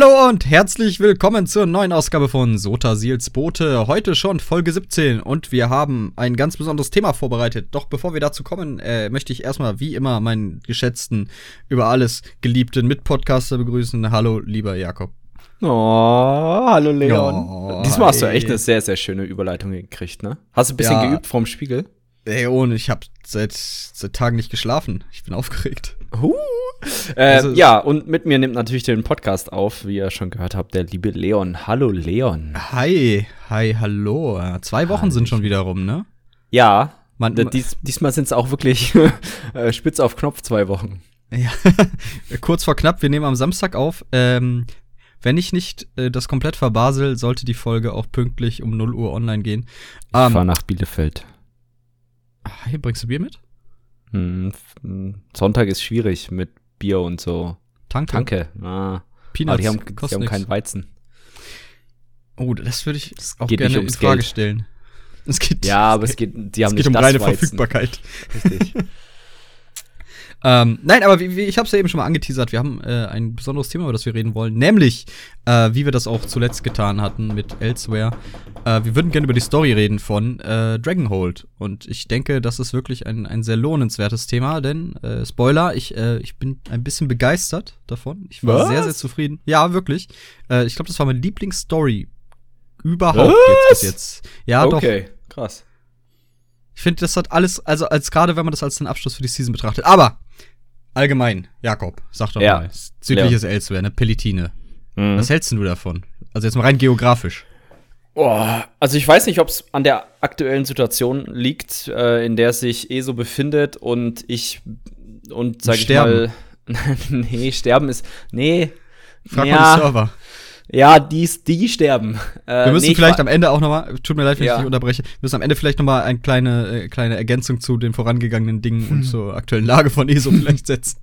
Hallo und herzlich willkommen zur neuen Ausgabe von Sota Seals Boote. Heute schon Folge 17 und wir haben ein ganz besonderes Thema vorbereitet. Doch bevor wir dazu kommen, äh, möchte ich erstmal wie immer meinen geschätzten, über alles geliebten Mitpodcaster begrüßen. Hallo, lieber Jakob. Oh, hallo Leon. Oh, Diesmal hast du echt eine sehr, sehr schöne Überleitung gekriegt, ne? Hast du ein bisschen Ja. geübt vom Spiegel? Ey, ohne, ich habe seit, seit Tagen nicht geschlafen. Ich bin aufgeregt. Huh. Äh, Also- ja, und mit mir nimmt natürlich den Podcast auf, wie ihr schon gehört habt, der liebe Leon. Hallo Leon. Hi, hi, hallo. Zwei Wochen sind schon wieder rum, ne? Ja, Man, dies, diesmal sind es auch wirklich äh, spitz auf Knopf zwei Wochen. Ja, kurz vor knapp, wir nehmen am Samstag auf. Ähm, wenn ich nicht äh, das komplett verbasel, sollte die Folge auch pünktlich um 0 Uhr online gehen. Ich Ähm, fahr nach Bielefeld. Hi, bringst du Bier mit? Hm, hm, Sonntag ist schwierig mit Bier und so. Tanke. Danke. Ah, Peanuts. aber die haben, die haben keinen Weizen. Oh, das würde ich auch geht gerne nicht in Frage Geld. stellen. Es geht, Ja, aber es geht, die haben es nicht geht um das reine Weizen. Verfügbarkeit. Richtig. Ähm, nein, aber wie, wie, ich habe es ja eben schon mal angeteasert. Wir haben äh, ein besonderes Thema, über das wir reden wollen, nämlich, äh, wie wir das auch zuletzt getan hatten mit Elsewhere. Äh, wir würden gerne über die Story reden von äh, Dragonhold. Und ich denke, das ist wirklich ein, ein sehr lohnenswertes Thema, denn, äh, Spoiler, ich, äh, ich bin ein bisschen begeistert davon. Ich war Was? sehr, sehr zufrieden. Ja, wirklich. Äh, ich glaube, das war meine Lieblingsstory überhaupt Was? jetzt bis jetzt. Ja, doch. okay, krass. Ich finde, das hat alles, also als gerade wenn man das als den Abschluss für die Season betrachtet. Aber allgemein, Jakob, sag doch Ja. mal, südliches Elsewhere, ne Pelitine. Mhm. Was hältst du davon? Also jetzt mal rein geografisch. Boah, also ich weiß nicht, ob es an der aktuellen Situation liegt, äh, in der sich eh so befindet und ich und sag ich Sterben. mal, nee, sterben ist, nee, Frag ja, mal die Server. Ja, die, die sterben. Äh, Wir müssen nee, vielleicht am Ende auch noch mal, tut mir leid, wenn Ja. ich dich unterbreche, wir müssen am Ende vielleicht noch mal eine kleine, äh, kleine Ergänzung zu den vorangegangenen Dingen und zur aktuellen Lage von ESO vielleicht setzen.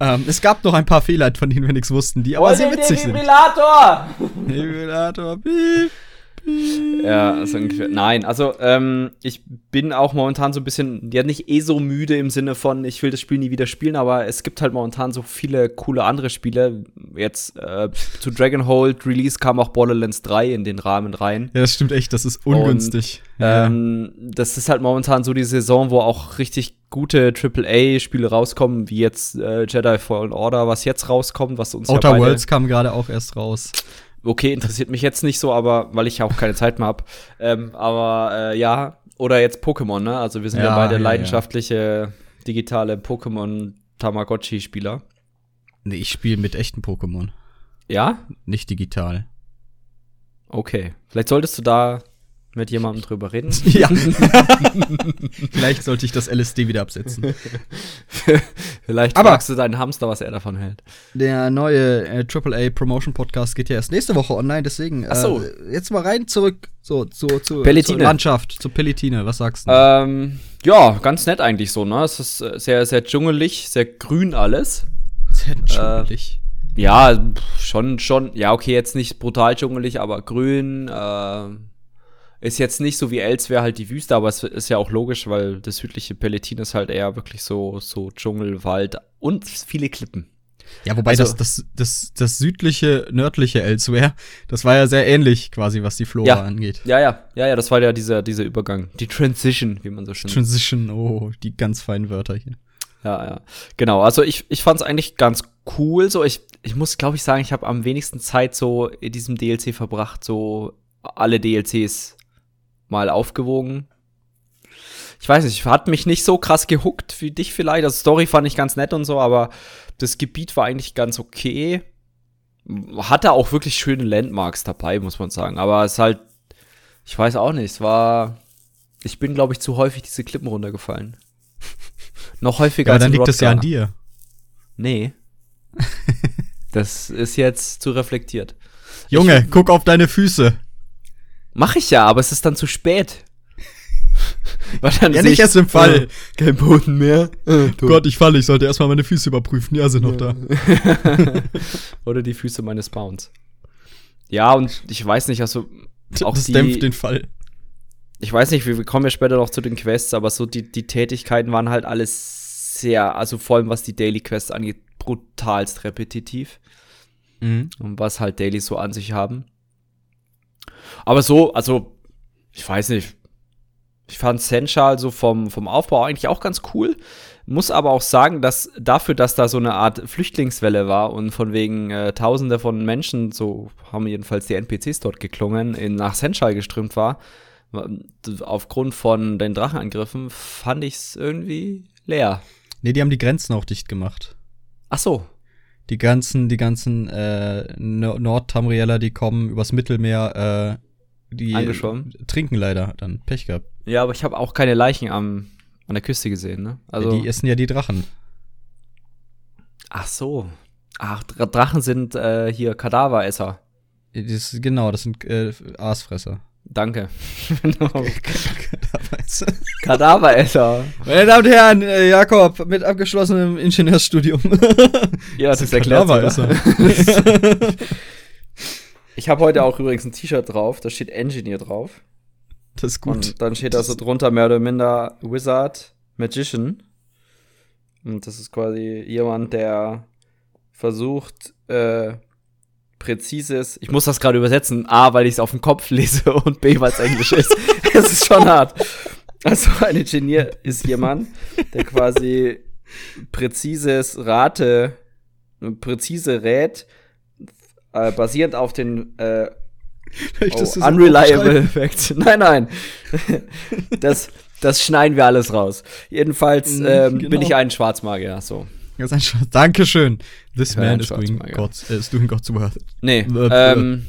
Ähm, es gab noch ein paar Fehler, von denen wir nichts wussten, die aber Hol sehr den witzig sind. Defibrillator! Defibrillator, piep. Ja, so ungefähr. Nein, also ähm, ich bin auch momentan so ein bisschen, ja nicht eh so müde im Sinne von, ich will das Spiel nie wieder spielen, aber es gibt halt momentan so viele coole andere Spiele. Jetzt äh, zu Dragonhold Release kam auch Borderlands 3 in den Rahmen rein. Ja, das stimmt echt, das ist ungünstig. Ähm, das ist halt momentan so die Saison, wo auch richtig gute AAA-Spiele rauskommen, wie jetzt äh, Jedi Fallen Order, was jetzt rauskommt, was uns ja Outer beide- Worlds kam gerade auch erst raus. Okay, interessiert mich jetzt nicht so, aber weil ich ja auch keine Zeit mehr habe. Ähm, aber äh, ja, oder jetzt Pokémon, ne? Also wir sind ja, Ja, beide ja, leidenschaftliche digitale Pokémon Tamagotchi-Spieler. Nee, ich spiele mit echten Pokémon, Ja? nicht digital. Okay. Vielleicht solltest du da mit jemandem drüber reden. Ja. Vielleicht sollte ich das LSD wieder absetzen. Vielleicht Aber- fragst du deinen Hamster, was er davon hält. Der neue äh, AAA Promotion Podcast geht ja erst nächste Woche online, deswegen Ach so. äh, jetzt mal rein zurück so, zu, zu, Pelletine. zur Landschaft, zu Pelletine. Was sagst du? Ähm, ja, ganz nett eigentlich so, ne? Es ist äh, sehr, sehr dschungelig, sehr grün alles. Sehr dschungelig. Ja, pf, schon, schon. Ja, okay, jetzt nicht brutal dschungelig, aber grün. Äh, ist jetzt nicht so wie Elsewhere halt die Wüste, aber es ist ja auch logisch, weil das südliche Pelletin ist halt eher wirklich so, so Dschungel, Wald und viele Klippen. Ja, wobei also- das, das, das, das südliche, nördliche Elsewhere, das war ja sehr ähnlich quasi, was die Flora Ja. angeht. Ja, ja, ja, ja, das war ja dieser, dieser Übergang. Die Transition, wie man so schön Transition, oh, die ganz feinen Wörter hier. Ja, ja. Genau, also ich, ich fand es eigentlich ganz cool. So, ich, ich muss, glaube ich, sagen, ich habe am wenigsten Zeit so in diesem DLC verbracht, so alle DLCs mal aufgewogen. Ich weiß nicht, hat mich nicht so krass gehuckt wie dich vielleicht. Also Story fand ich ganz nett und so, aber das Gebiet war eigentlich ganz okay. Hatte auch wirklich schöne Landmarks dabei, muss man sagen. Aber es ist halt, ich weiß auch nicht, es war, ich bin, glaube ich, zu häufig diese Klippen runtergefallen. Noch häufiger Ja, als dann liegt es ja an dir. Nee. das ist jetzt zu reflektiert. Junge, guck auf deine Füße. Mach ich ja, aber es ist dann zu spät. Weil dann Ja, nicht ich- erst im Fall. Äh, Kein Boden mehr. Äh, tot. Gott, ich falle, ich sollte erstmal meine Füße überprüfen. Ja, sind noch da. Oder die Füße meines Bauns. Ja, und ich weiß nicht, also auch das die, dämpft den Fall. ich weiß nicht, wir kommen ja später noch zu den Quests, aber so die, die Tätigkeiten waren halt alles sehr, also vor allem was die Daily Quests angeht, brutalst repetitiv. mhm. was halt Dailies so an sich haben. Aber so, also, ich weiß nicht. Ich fand Sensual so vom, vom Aufbau eigentlich auch ganz cool. Muss aber auch sagen, dass dafür, dass da so eine Art Flüchtlingswelle war und von wegen äh, Tausende von Menschen, so haben jedenfalls die NPCs dort geklungen, in, nach Sensual geströmt war, aufgrund von den Drachenangriffen, fand ich es irgendwie leer. Nee, die haben die Grenzen auch dicht gemacht. Ach so. Die ganzen, die ganzen äh, Nordtamrieller, die kommen übers Mittelmeer, äh, die Angeschwommen. trinken leider dann Pech gehabt. Ja, aber ich habe auch keine Leichen am, an der Küste gesehen, ne? Also ja, die essen ja die Drachen. Ach so. Ach, Drachen sind äh, hier Kadaveresser. Das, genau, das sind äh, Aasfresser. Danke. Kadaveresser. Meine Damen und Herren, äh, Jakob mit abgeschlossenem Ingenieursstudium. ja, das, das erklärt Ich habe heute auch übrigens ein T-Shirt drauf, da steht Engineer drauf. Das ist gut. Und dann steht da so drunter mehr oder minder Wizard, Magician. Und das ist quasi jemand, der versucht, äh, präzises, ich muss das gerade übersetzen, A, weil ich es auf dem Kopf lese und B, weil es Englisch ist. Es ist schon hart. Also ein Ingenieur ist jemand, der quasi präzises Rate, präzise rät, äh, basierend auf den äh, oh, unreliable Facts. Nein, nein. das, das schneiden wir alles raus. Jedenfalls mhm, ähm, genau. bin ich ein Schwarzmagier, so. Das ist ein Dankeschön. This ja, man is doing, God's, uh, is doing God's worth. Nee. Äh, ähm,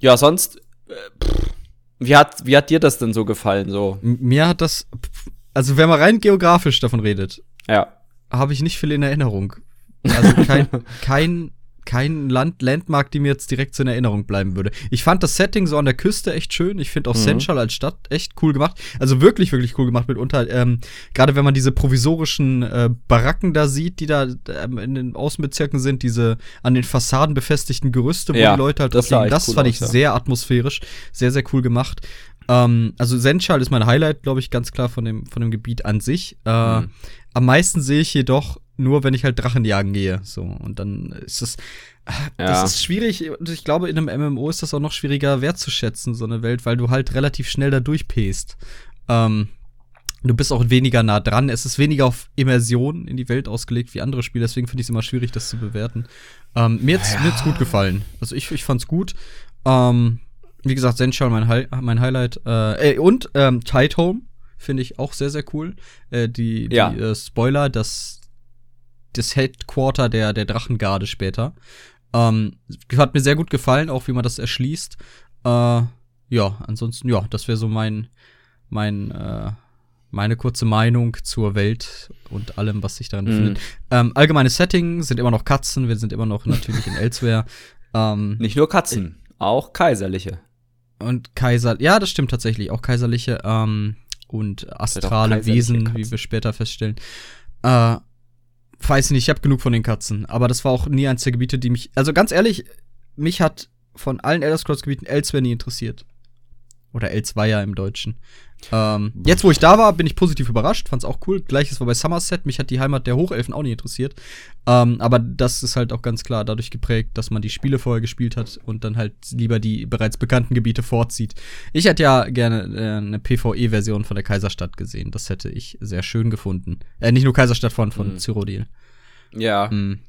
ja, sonst. Äh, wie hat, wie hat dir das denn so gefallen? So? Mir hat das. Also, wenn man rein geografisch davon redet, ja. habe ich nicht viel in Erinnerung. Also kein, kein kein Land Landmark, die mir jetzt direkt so in Erinnerung bleiben würde. Ich fand das Setting so an der Küste echt schön. Ich finde auch mhm. Senchal als Stadt echt cool gemacht. Also wirklich, wirklich cool gemacht mitunter. Ähm, Gerade wenn man diese provisorischen äh, Baracken da sieht, die da ähm, in den Außenbezirken sind, diese an den Fassaden befestigten Gerüste, wo ja, die Leute halt das liegen. Das cool fand aus, ich ja. sehr atmosphärisch, sehr, sehr cool gemacht. Ähm, also Senchal ist mein Highlight, glaube ich, ganz klar von dem, von dem Gebiet an sich. Äh, mhm. Am meisten sehe ich jedoch nur, wenn ich halt Drachen jagen gehe. So, und dann ist das. Ja. Das ist schwierig. Und ich glaube, in einem MMO ist das auch noch schwieriger wertzuschätzen, so eine Welt, weil du halt relativ schnell da durchpest. Ähm, du bist auch weniger nah dran. Es ist weniger auf Immersion in die Welt ausgelegt wie andere Spiele, deswegen finde ich es immer schwierig, das zu bewerten. Ähm, mir hat es ja. gut gefallen. Also ich, ich fand's gut. Ähm, wie gesagt, Sensual mein, Hi mein Highlight. Äh, und ähm, Tide Home finde ich auch sehr, sehr cool. Äh, die die ja. äh, Spoiler, das das Headquarter der, der Drachengarde später. Ähm, hat mir sehr gut gefallen, auch wie man das erschließt. Äh, ja, ansonsten, ja, das wäre so mein, mein, äh, meine kurze Meinung zur Welt und allem, was sich darin befindet. Mhm. Ähm, allgemeines Setting sind immer noch Katzen, wir sind immer noch natürlich in Elsewhere. Ähm, Nicht nur Katzen, äh, auch kaiserliche. Und Kaiser, ja, das stimmt tatsächlich, auch kaiserliche ähm, und astrale Wesen, Katzen. wie wir später feststellen. Äh, weiß nicht, ich habe genug von den Katzen. Aber das war auch nie eins der Gebiete, die mich. Also ganz ehrlich, mich hat von allen Elder Scrolls Gebieten Elsewhere nie interessiert. Oder Elsweier im Deutschen. Ähm, jetzt, wo ich da war, bin ich positiv überrascht, fand's auch cool. Gleiches war bei Somerset, mich hat die Heimat der Hochelfen auch nie interessiert. Ähm, aber das ist halt auch ganz klar dadurch geprägt, dass man die Spiele vorher gespielt hat und dann halt lieber die bereits bekannten Gebiete vorzieht. Ich hätte ja gerne äh, eine PvE-Version von der Kaiserstadt gesehen. Das hätte ich sehr schön gefunden. Äh, nicht nur Kaiserstadt von, von mhm. Cyrodiil. Ja. Mhm.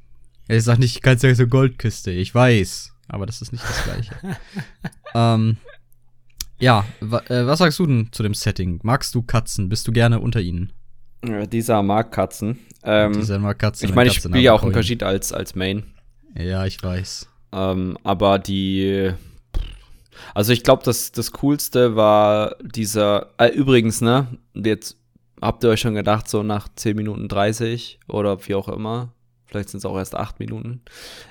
Ich sag nicht, ganz so Goldküste, ich weiß. Aber das ist nicht das Gleiche. ähm, ja, äh, was sagst du denn zu dem Setting? Magst du Katzen? Bist du gerne unter ihnen? dieser mag Katzen. Ähm, dieser mag Katzen. Ich meine, ich spiele ja auch ein Kajit als, als Main. Ja, ich weiß. Ähm, aber die. Also ich glaube, das, das Coolste war dieser. Äh, übrigens, ne? Jetzt habt ihr euch schon gedacht, so nach 10 Minuten 30 oder wie auch immer. Vielleicht sind es auch erst 8 Minuten.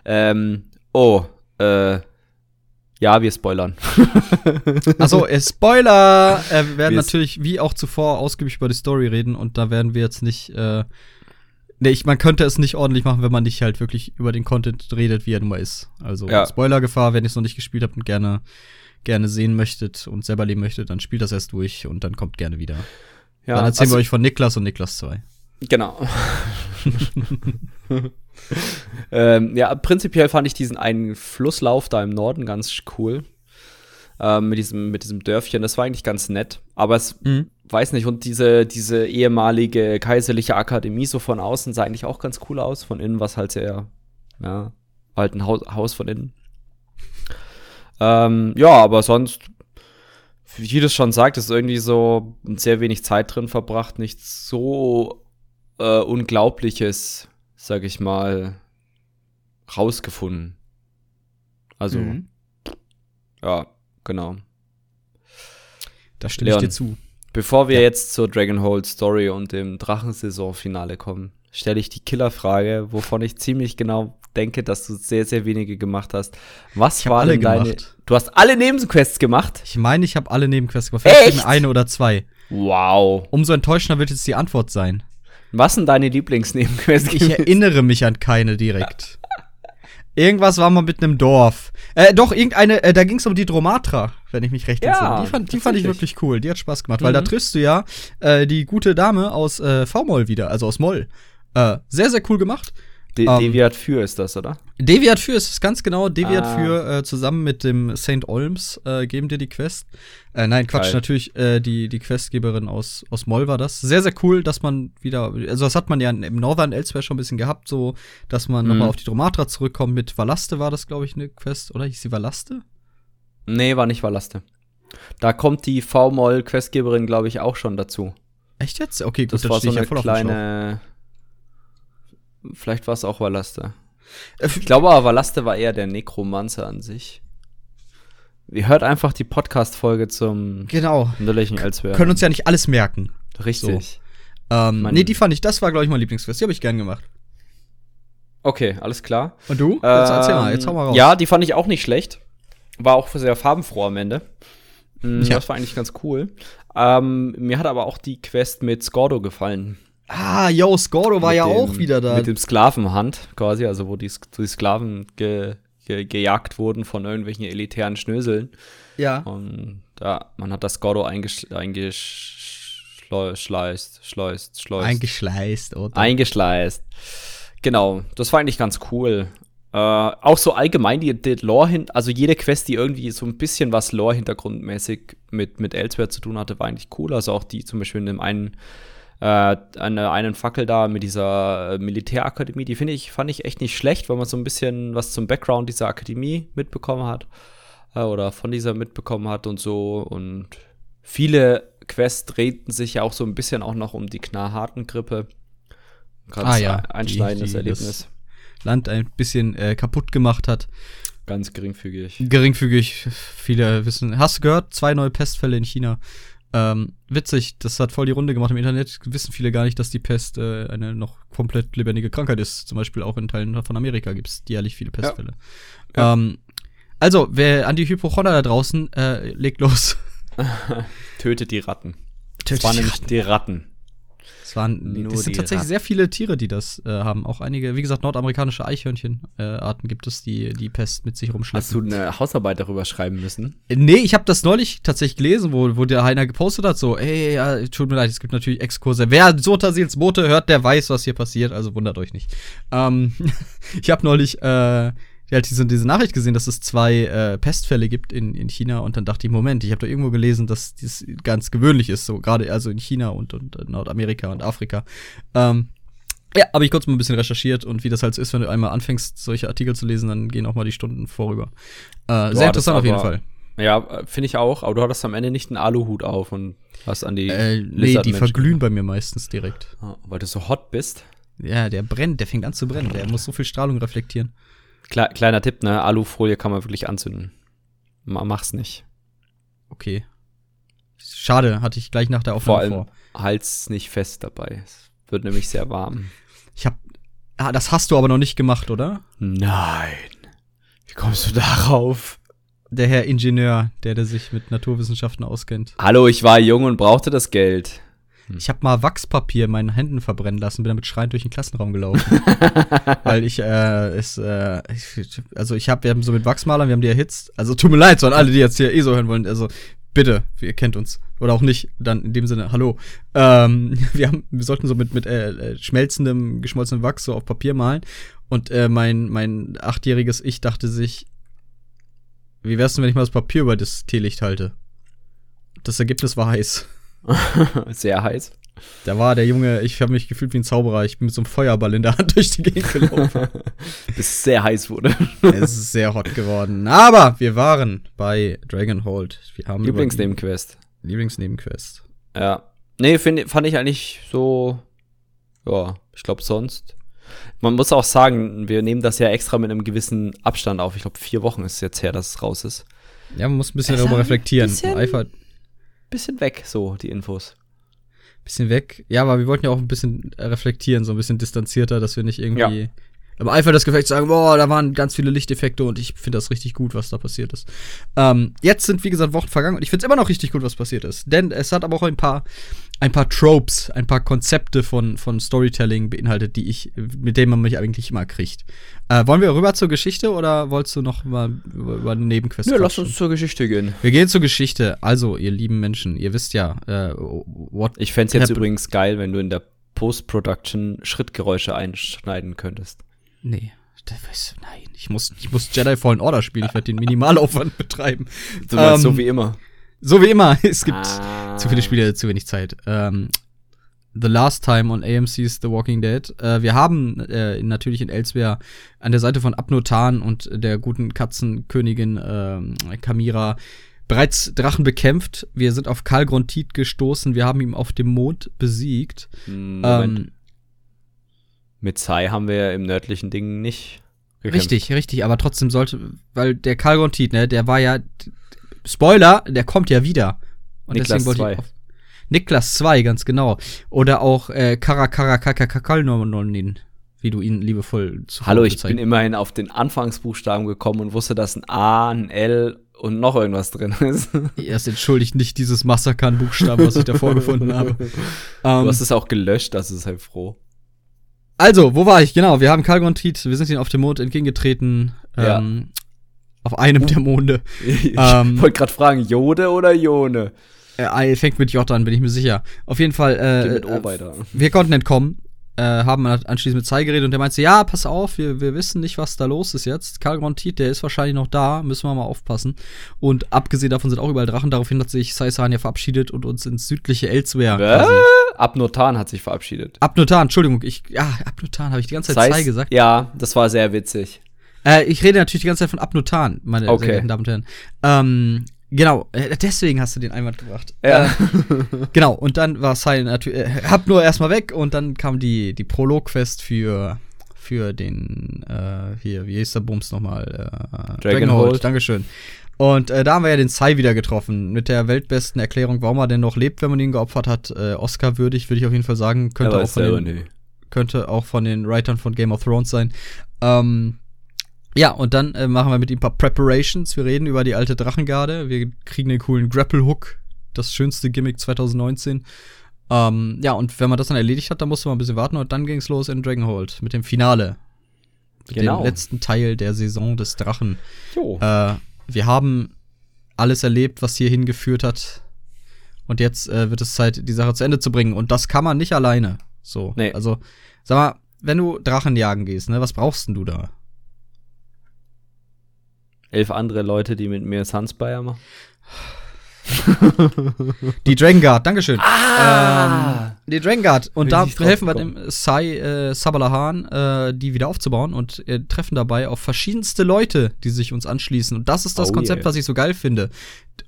Ähm, oh, äh, ja, wir spoilern. Achso, äh, Spoiler! Äh, wir werden wir natürlich wie auch zuvor ausgiebig über die Story reden und da werden wir jetzt nicht. Äh, nee, ich, man könnte es nicht ordentlich machen, wenn man nicht halt wirklich über den Content redet, wie er nun mal ist. Also ja. Spoilergefahr, wenn ihr es noch nicht gespielt habt und gerne, gerne sehen möchtet und selber leben möchtet, dann spielt das erst durch und dann kommt gerne wieder. Ja, dann erzählen also, wir euch von Niklas und Niklas 2. Genau. ähm, ja, prinzipiell fand ich diesen einen Flusslauf da im Norden ganz cool. Ähm, mit, diesem, mit diesem Dörfchen. Das war eigentlich ganz nett. Aber es, mhm. weiß nicht, und diese, diese ehemalige kaiserliche Akademie so von außen sah eigentlich auch ganz cool aus. Von innen war es halt sehr, ja, halt ein Haus, Haus von innen. Ähm, ja, aber sonst, wie das schon sagt, ist irgendwie so sehr wenig Zeit drin verbracht, nichts so äh, Unglaubliches, sag ich mal, rausgefunden. Also, mhm. ja, genau. Da stimme Leon, ich dir zu. Bevor wir ja. jetzt zur Dragonhold Story und dem Drachensaison-Finale kommen, stelle ich die Killerfrage, wovon ich ziemlich genau denke, dass du sehr, sehr wenige gemacht hast. Was ich waren deine. Gemacht. Du hast alle Nebenquests gemacht? Ich meine, ich habe alle Nebenquests gemacht. Vielleicht Echt? eine oder zwei. Wow. Umso enttäuschender wird jetzt die Antwort sein. Was sind deine Lieblingsnebenquests? Ich erinnere mich an keine direkt. Irgendwas war mal mit einem Dorf. Äh, doch, irgendeine, äh, da ging es um die Dromatra, wenn ich mich recht entsinne. Ja, die, fand, die fand ich wirklich cool. Die hat Spaß gemacht, mhm. weil da mhm. triffst du ja äh, die gute Dame aus äh, V-Moll wieder, also aus Moll. Äh, sehr, sehr cool gemacht. De um, ähm, Deviat für ist das, oder? Deviat für ist es ganz genau. Deviat ah. für äh, zusammen mit dem St. Olms äh, geben dir die Quest. Äh, nein, Quatsch, Geil. natürlich äh, die, die Questgeberin aus, aus Moll war das. Sehr, sehr cool, dass man wieder, also das hat man ja im Northern Elsewhere schon ein bisschen gehabt, so, dass man mhm. nochmal auf die Dromatra zurückkommt. Mit Valaste war das, glaube ich, eine Quest, oder? Hieß sie Valaste? Nee, war nicht Valaste. Da kommt die V-Moll-Questgeberin, glaube ich, auch schon dazu. Echt jetzt? Okay, gut, das war so eine ja kleine Vielleicht war es auch Valaste. Äh, ich glaube aber, Valaste war eher der Nekromancer an sich. Ihr hört einfach die Podcast-Folge zum genau. wunderlichen Elsewhere. Können uns ja nicht alles merken. Richtig. So. Ähm, nee, die fand ich, das war, glaube ich, mein Lieblingsfest. Die habe ich gern gemacht. Okay, alles klar. Und du? Jetzt ähm, erzähl mal, jetzt hau mal raus. Ja, die fand ich auch nicht schlecht. War auch sehr farbenfroh am Ende. Mhm, ja. Das war eigentlich ganz cool. Ähm, mir hat aber auch die Quest mit Scordo gefallen. Ah, yo, Scordo war ja dem, auch wieder da. Mit dem Sklavenhand quasi, also wo die, die Sklaven ge, ge, gejagt wurden von irgendwelchen elitären Schnöseln. Ja. Und ja, man hat das Scordo eingeschleust, schleust, schleust. Eingeschleust, oder? Eingeschleust. Genau, das war eigentlich ganz cool. Äh, auch so allgemein die, die Lore hin, also jede Quest, die irgendwie so ein bisschen was Lore-hintergrundmäßig mit, mit Elsewhere zu tun hatte, war eigentlich cool. Also auch die zum Beispiel in dem einen äh, eine, einen Fackel da mit dieser äh, Militärakademie. Die finde ich, fand ich echt nicht schlecht, weil man so ein bisschen was zum Background dieser Akademie mitbekommen hat. Äh, oder von dieser mitbekommen hat und so. Und viele Quests drehten sich ja auch so ein bisschen auch noch um die Knarrharten-Grippe. Ganz ah, ja. einschneidendes die, die Erlebnis. Land ein bisschen äh, kaputt gemacht hat. Ganz geringfügig. Geringfügig. Viele wissen. Hast du gehört? Zwei neue Pestfälle in China. Ähm, witzig, das hat voll die Runde gemacht im Internet. Wissen viele gar nicht, dass die Pest äh, eine noch komplett lebendige Krankheit ist. Zum Beispiel auch in Teilen von Amerika gibt es jährlich viele Pestfälle. Ja. Ja. Ähm, also, wer an die Hypochonder da draußen, äh, legt los. Tötet die Ratten. Tötet die Ratten. die Ratten. Es waren, Nur es sind tatsächlich Ratten. sehr viele Tiere, die das äh, haben. Auch einige, wie gesagt, nordamerikanische Eichhörnchenarten äh, gibt es, die die Pest mit sich rumschleppen. Hast du eine Hausarbeit darüber schreiben müssen? Äh, nee, ich habe das neulich tatsächlich gelesen, wo, wo der Heiner gepostet hat, so, ey, ja, tut mir leid, es gibt natürlich Exkurse. Wer Sotasils Boote hört, der weiß, was hier passiert, also wundert euch nicht. Ähm, ich habe neulich äh, halt diese, diese Nachricht gesehen, dass es zwei äh, Pestfälle gibt in, in China und dann dachte ich, Moment, ich habe da irgendwo gelesen, dass das ganz gewöhnlich ist, so gerade also in China und, und Nordamerika und Afrika. Ähm, ja, habe ich kurz mal ein bisschen recherchiert und wie das halt so ist, wenn du einmal anfängst, solche Artikel zu lesen, dann gehen auch mal die Stunden vorüber. Äh, sehr interessant auf jeden Fall. Ja, finde ich auch, aber du hattest am Ende nicht einen Aluhut auf und hast an die. Äh, nee, die verglühen bei mir meistens direkt. Ah, weil du so hot bist. Ja, der brennt, der fängt an zu brennen, der muss so viel Strahlung reflektieren. Kle kleiner Tipp, ne? Alufolie kann man wirklich anzünden. Mach's nicht. Okay. Schade, hatte ich gleich nach der Aufnahme vor. Allem vor. Halt's nicht fest dabei. Es wird nämlich sehr warm. Ich hab. Ah, das hast du aber noch nicht gemacht, oder? Nein. Wie kommst du darauf? Der Herr Ingenieur, der, der sich mit Naturwissenschaften auskennt. Hallo, ich war jung und brauchte das Geld. Hm. Ich habe mal Wachspapier in meinen Händen verbrennen lassen, bin damit schreiend durch den Klassenraum gelaufen. Weil ich, äh, es, äh, ich, also ich habe, wir haben so mit Wachsmalern, wir haben die erhitzt. Also tut mir leid, so an alle, die jetzt hier eh so hören wollen. Also bitte, ihr kennt uns. Oder auch nicht, dann in dem Sinne, hallo. Ähm, wir, haben, wir sollten so mit, mit äh, schmelzendem, geschmolzenem Wachs so auf Papier malen. Und äh, mein, mein achtjähriges Ich dachte sich, wie wär's denn, wenn ich mal das Papier über das Teelicht halte? Das Ergebnis war heiß. Sehr heiß. Da war der Junge, ich habe mich gefühlt wie ein Zauberer. Ich bin mit so einem Feuerball in der Hand durch die Gegend gelaufen. Bis es sehr heiß wurde. es ist sehr hot geworden. Aber wir waren bei Dragonhold. Wir haben Lieblingsnebenquest. Lieblingsnebenquest. Ja. Nee, find, fand ich eigentlich so. Ja, ich glaube sonst. Man muss auch sagen, wir nehmen das ja extra mit einem gewissen Abstand auf. Ich glaube, vier Wochen ist es jetzt her, dass es raus ist. Ja, man muss ein bisschen darüber reflektieren. Bisschen, Einfach bisschen weg, so die Infos. Bisschen weg. Ja, aber wir wollten ja auch ein bisschen reflektieren, so ein bisschen distanzierter, dass wir nicht irgendwie ja. im Eifer des Gefechts sagen, boah, da waren ganz viele Lichteffekte und ich finde das richtig gut, was da passiert ist. Ähm, jetzt sind, wie gesagt, Wochen vergangen und ich finde es immer noch richtig gut, was passiert ist. Denn es hat aber auch ein paar ein paar Tropes, ein paar Konzepte von, von Storytelling beinhaltet, die ich, mit denen man mich eigentlich immer kriegt. Äh, wollen wir rüber zur Geschichte oder wolltest du noch mal über, über eine Nebenquest Nö, lass uns zur Geschichte gehen. Wir gehen zur Geschichte. Also, ihr lieben Menschen, ihr wisst ja, äh, what Ich fände es jetzt übrigens geil, wenn du in der Post-Production Schrittgeräusche einschneiden könntest. Nee. Nein, ich muss, ich muss Jedi Fallen Order spielen. Ich werde den Minimalaufwand betreiben. Meinst ähm, so wie immer. So wie immer. Es gibt ah. zu viele Spiele, zu wenig Zeit. Ähm, The Last Time on AMC's The Walking Dead. Äh, wir haben äh, natürlich in Elsewhere an der Seite von Abnotan und der guten Katzenkönigin äh, Kamira bereits Drachen bekämpft. Wir sind auf Karl Grontit gestoßen. Wir haben ihn auf dem Mond besiegt. Hm, ähm, Mit Sai haben wir ja im nördlichen Ding nicht. Gekämpft. Richtig, richtig, aber trotzdem sollte, weil der Karl Grontit, ne, der war ja Spoiler, der kommt ja wieder. Und Niklas deswegen wollte ich auf Niklas 2, ganz genau. Oder auch äh, Karakakakakakalnonin, wie du ihn liebevoll zu Hallo, ich bin immerhin auf den Anfangsbuchstaben gekommen und wusste, dass ein A, ein L und noch irgendwas drin ist. Erst entschuldigt nicht dieses Massakan-Buchstaben, was ich davor gefunden habe. du um, hast es auch gelöscht, das ist halt froh. Also, wo war ich? Genau, wir haben Kalgontit, wir sind ihm auf dem Mond entgegengetreten. Ja. Ähm, auf einem der Monde. Ich ähm, wollte gerade fragen, Jode oder Jone? Äh, fängt mit J an, bin ich mir sicher. Auf jeden Fall, äh, mit o äh, weiter. wir konnten entkommen, äh, haben anschließend mit Sai geredet und der meinte, ja, pass auf, wir, wir wissen nicht, was da los ist jetzt. Karl Grontit, der ist wahrscheinlich noch da, müssen wir mal aufpassen. Und abgesehen davon sind auch überall Drachen, daraufhin hat sich Sai San ja verabschiedet und uns ins südliche Elsewhere. Abnotan hat sich verabschiedet. Abnotan, Entschuldigung, ich, ja, Abnotan habe ich die ganze Zeit Sai gesagt. Ja, das war sehr witzig. Äh, ich rede natürlich die ganze Zeit von Abnotan, meine okay. sehr geehrten Damen und Herren. Ähm, genau, äh, deswegen hast du den Einwand gebracht. Ja. Äh, genau, und dann war Silent natürlich, äh, hab nur erstmal weg und dann kam die, die Prolog-Quest für, für den, äh, hier, wie hieß der Bums nochmal? Äh, Dragonhold. Dankeschön. Und äh, da haben wir ja den Sai wieder getroffen, mit der weltbesten Erklärung, warum er denn noch lebt, wenn man ihn geopfert hat. Äh, Oscar würdig, würde ich auf jeden Fall sagen. Könnte auch, von den, könnte auch von den Writern von Game of Thrones sein. Ähm, ja, und dann äh, machen wir mit ihm ein paar Preparations. Wir reden über die alte Drachengarde. Wir kriegen den coolen Grapple Hook. Das schönste Gimmick 2019. Ähm, ja, und wenn man das dann erledigt hat, dann musste man ein bisschen warten und dann ging's los in Dragonhold mit dem Finale. Mit genau. dem letzten Teil der Saison des Drachen. Jo. Äh, wir haben alles erlebt, was hier hingeführt hat. Und jetzt äh, wird es Zeit, die Sache zu Ende zu bringen. Und das kann man nicht alleine. So. Nee. Also, sag mal, wenn du Drachen jagen gehst, ne, was brauchst denn du da? Elf andere Leute, die mit mir Sunspire machen. die Dragon Guard, Dankeschön. Ah! Ähm, die Dragon Guard. Und da helfen wir dem Sai äh, Sabalahan, äh, die wieder aufzubauen und äh, treffen dabei auf verschiedenste Leute, die sich uns anschließen. Und das ist das oh Konzept, yeah. was ich so geil finde.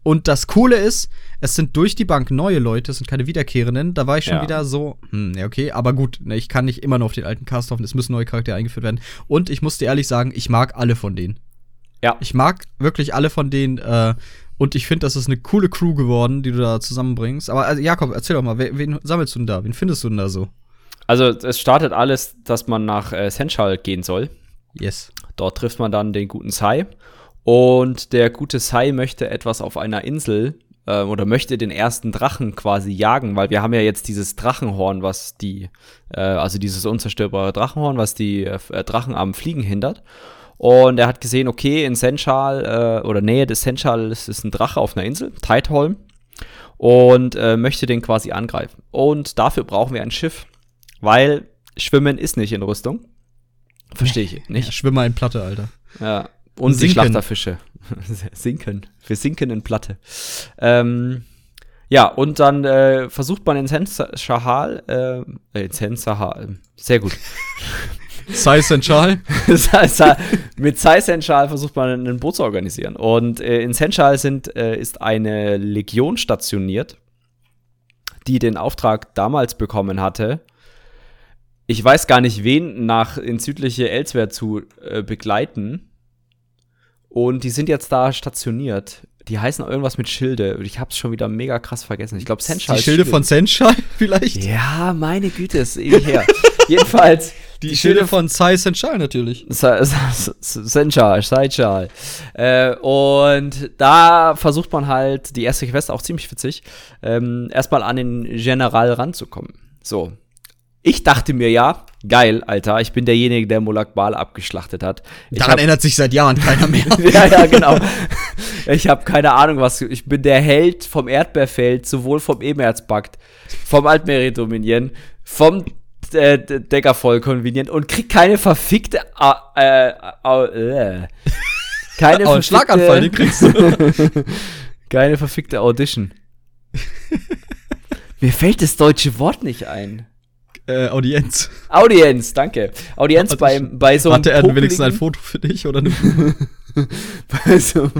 Und das Coole ist, es sind durch die Bank neue Leute, es sind keine Wiederkehrenden. Da war ich schon ja. wieder so, hm, ja, okay, aber gut, ne, ich kann nicht immer nur auf den alten Cast hoffen, es müssen neue Charaktere eingeführt werden. Und ich muss dir ehrlich sagen, ich mag alle von denen. Ja. Ich mag wirklich alle von denen äh, und ich finde, das ist eine coole Crew geworden, die du da zusammenbringst. Aber also, Jakob, erzähl doch mal, wen, wen, sammelst du denn da? Wen findest du denn da so? Also, es startet alles, dass man nach äh, Senchal gehen soll. Yes. Dort trifft man dann den guten Sai. Und der gute Sai möchte etwas auf einer Insel äh, oder möchte den ersten Drachen quasi jagen, weil wir haben ja jetzt dieses Drachenhorn, was die, äh, also dieses unzerstörbare Drachenhorn, was die äh, Drachen am Fliegen hindert. Und er hat gesehen, okay, in Senchal äh, oder Nähe des Senchal ist, ist ein Drache auf einer Insel, Tightholm, und äh, möchte den quasi angreifen. Und dafür brauchen wir ein Schiff, weil Schwimmen ist nicht in Rüstung. Verstehe ich Ja, nicht. Schwimmer in Platte, Alter. Ja. Und die Sinken. Schlachterfische. sinken. Wir sinken in Platte. Ähm, ja, und dann äh, versucht man in Sensahal, äh, in Sensahal, sehr gut. Size and Schal. mit Sai-Senschal versucht man ein Boot zu organisieren. Und äh, in Senschal sind, äh, ist eine Legion stationiert, die den Auftrag damals bekommen hatte. Ich weiß gar nicht, wen nach ins südliche Elsewhere zu äh, begleiten. Und die sind jetzt da stationiert. Die heißen irgendwas mit Schilde. Ich hab's schon wieder mega krass vergessen. Ich glaube, Senschal. Die Schilde von Senschal vielleicht? Ja, meine Güte, ist ewig her. Jedenfalls. Die, Schilde von Size and Schal natürlich. Senschal, Seitschal. Äh, und da versucht man halt, die erste Quest auch ziemlich witzig, ähm, erstmal an den General ranzukommen. So. Ich dachte mir ja, geil, Alter, ich bin derjenige, der Molak Bal abgeschlachtet hat. Ich Daran hab- ändert sich seit Jahren keiner mehr. ja, ja, genau. Ich habe keine Ahnung, was. Ich bin der Held vom Erdbeerfeld, sowohl vom Ebenerzpakt, vom Altmeridominien, vom äh, D- Deckervoll konvenient und krieg keine verfickte. Ah, äh, ah, äh, keine Oh, einen Schlaganfall, den kriegst du. keine verfickte Audition. Mir fällt das deutsche Wort nicht ein. äh, Audienz. Audienz, danke. Audienz bei, bei so einem Hatte er denn wenigstens ein Foto für dich oder eine, bei so,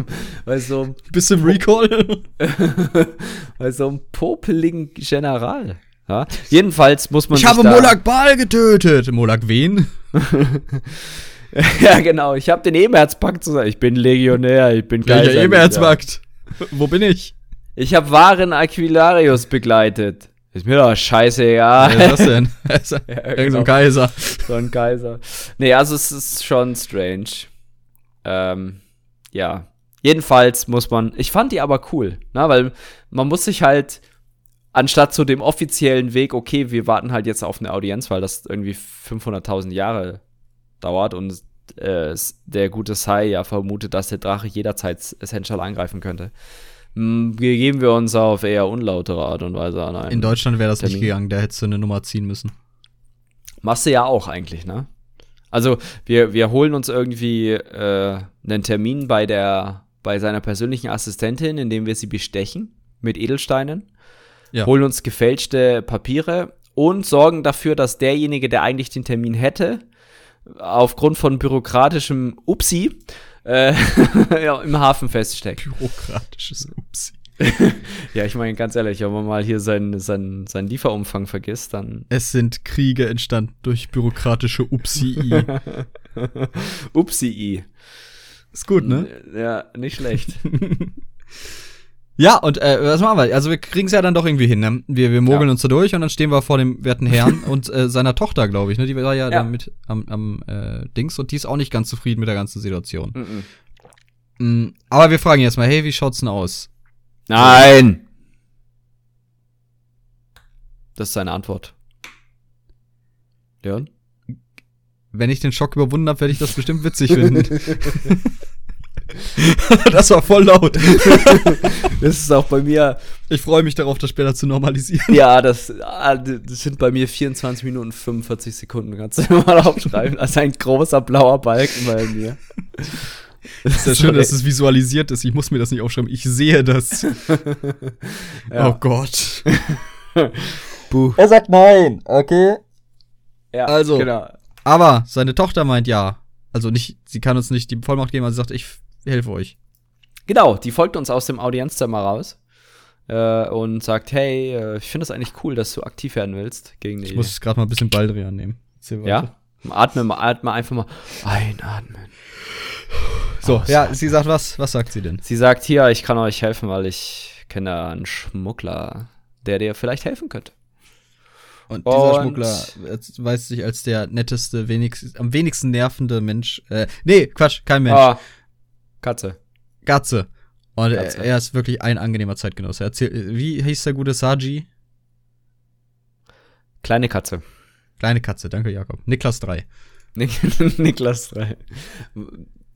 bei so einem bist du im Recall? Bei so einem popeligen General. Ja? Jedenfalls muss man. Ich habe da, Molak Bal getötet. Molak wen? ja, genau. Ich habe den Ebenerzpakt zusammen. Ich bin Legionär, ich bin Welcher Kaiser. Ebenerzmarkt? Wo bin ich? Ich habe Waren Aquilarius begleitet. Ist mir doch scheißegal. Wer ist das denn? Irgend so genau. ein Kaiser. so ein Kaiser. Nee, also es ist schon strange. Ähm, ja. Jedenfalls muss man, ich fand die aber cool, ne, weil man muss sich halt, anstatt zu dem offiziellen Weg, okay, wir warten halt jetzt auf eine Audienz, weil das irgendwie 500.000 Jahre dauert und äh, der gute Sai ja vermutet, dass der Drache jederzeit Essential angreifen könnte. Hm, Begeben wir uns auf eher unlautere Art und Weise an In Deutschland wäre das nicht Termin. gegangen. Da hättest du eine Nummer ziehen müssen. Machst du ja auch eigentlich, ne? Also wir, wir holen uns irgendwie äh, einen Termin bei der bei seiner persönlichen Assistentin, indem wir sie bestechen mit Edelsteinen, Ja. holen uns gefälschte Papiere und sorgen dafür, dass derjenige, der eigentlich den Termin hätte, aufgrund von bürokratischem Upsi äh, ja, im Hafen feststeckt. Bürokratisches Upsi. Ja, ich meine ganz ehrlich, wenn man mal hier seinen, seinen, seinen Lieferumfang vergisst, dann Es sind Kriege entstanden durch bürokratische Upsi. Upsi. Ist gut, ne? Ja, nicht schlecht. Ja, und äh, was machen wir? Also wir kriegen es ja dann doch irgendwie hin, ne? Wir, wir mogeln Ja. uns da durch und dann stehen wir vor dem werten Herrn und äh, seiner Tochter, glaube ich, ne? Die war ja, Ja. da mit am, am äh, Dings und die ist auch nicht ganz zufrieden mit der ganzen Situation. Mhm. Mm, aber wir fragen jetzt mal, hey, wie schaut's denn aus? Nein! Das ist seine Antwort. Leon? Wenn ich den Schock überwunden habe, werde ich das bestimmt witzig finden. das war voll laut. Das ist auch bei mir. Ich freue mich darauf, das später zu normalisieren. Ja, das, ah, das sind bei mir 24 Minuten und 45 Sekunden. Kannst du mal aufschreiben. Das ist ein großer blauer Balken bei mir. Das ist ja schön, dass es visualisiert ist. Ich muss mir das nicht aufschreiben. Ich sehe das. Ja. Oh Gott. Er sagt nein, okay? Ja, Also. Genau. Aber seine Tochter meint ja. Also nicht, sie kann uns nicht die Vollmacht geben, also sie sagt, ich helfe euch. Genau, die folgt uns aus dem Audienzzimmer raus. Äh, und sagt, hey, äh, ich finde es eigentlich cool, dass du aktiv werden willst gegen die. Ich muss gerade mal ein bisschen Baldrian nehmen. Ja? Atme, mal- atme einfach mal einatmen. So, ja, sie sagt was? Was sagt sie denn? Sie sagt hier, ich kann euch helfen, weil ich kenne einen Schmuggler, der dir vielleicht helfen könnte. Und dieser Und- Schmuggler weiß sich als der netteste, wenigst, am wenigsten nervende Mensch. Äh, nee, Quatsch, kein Mensch. Ah, Katze. Gatze. Und er, Gatze. er ist wirklich ein angenehmer Zeitgenosse. Er erzählt, wie hieß der gute Saji? Kleine Katze. Kleine Katze, danke Jakob. Niklas 3. Nik Niklas 3.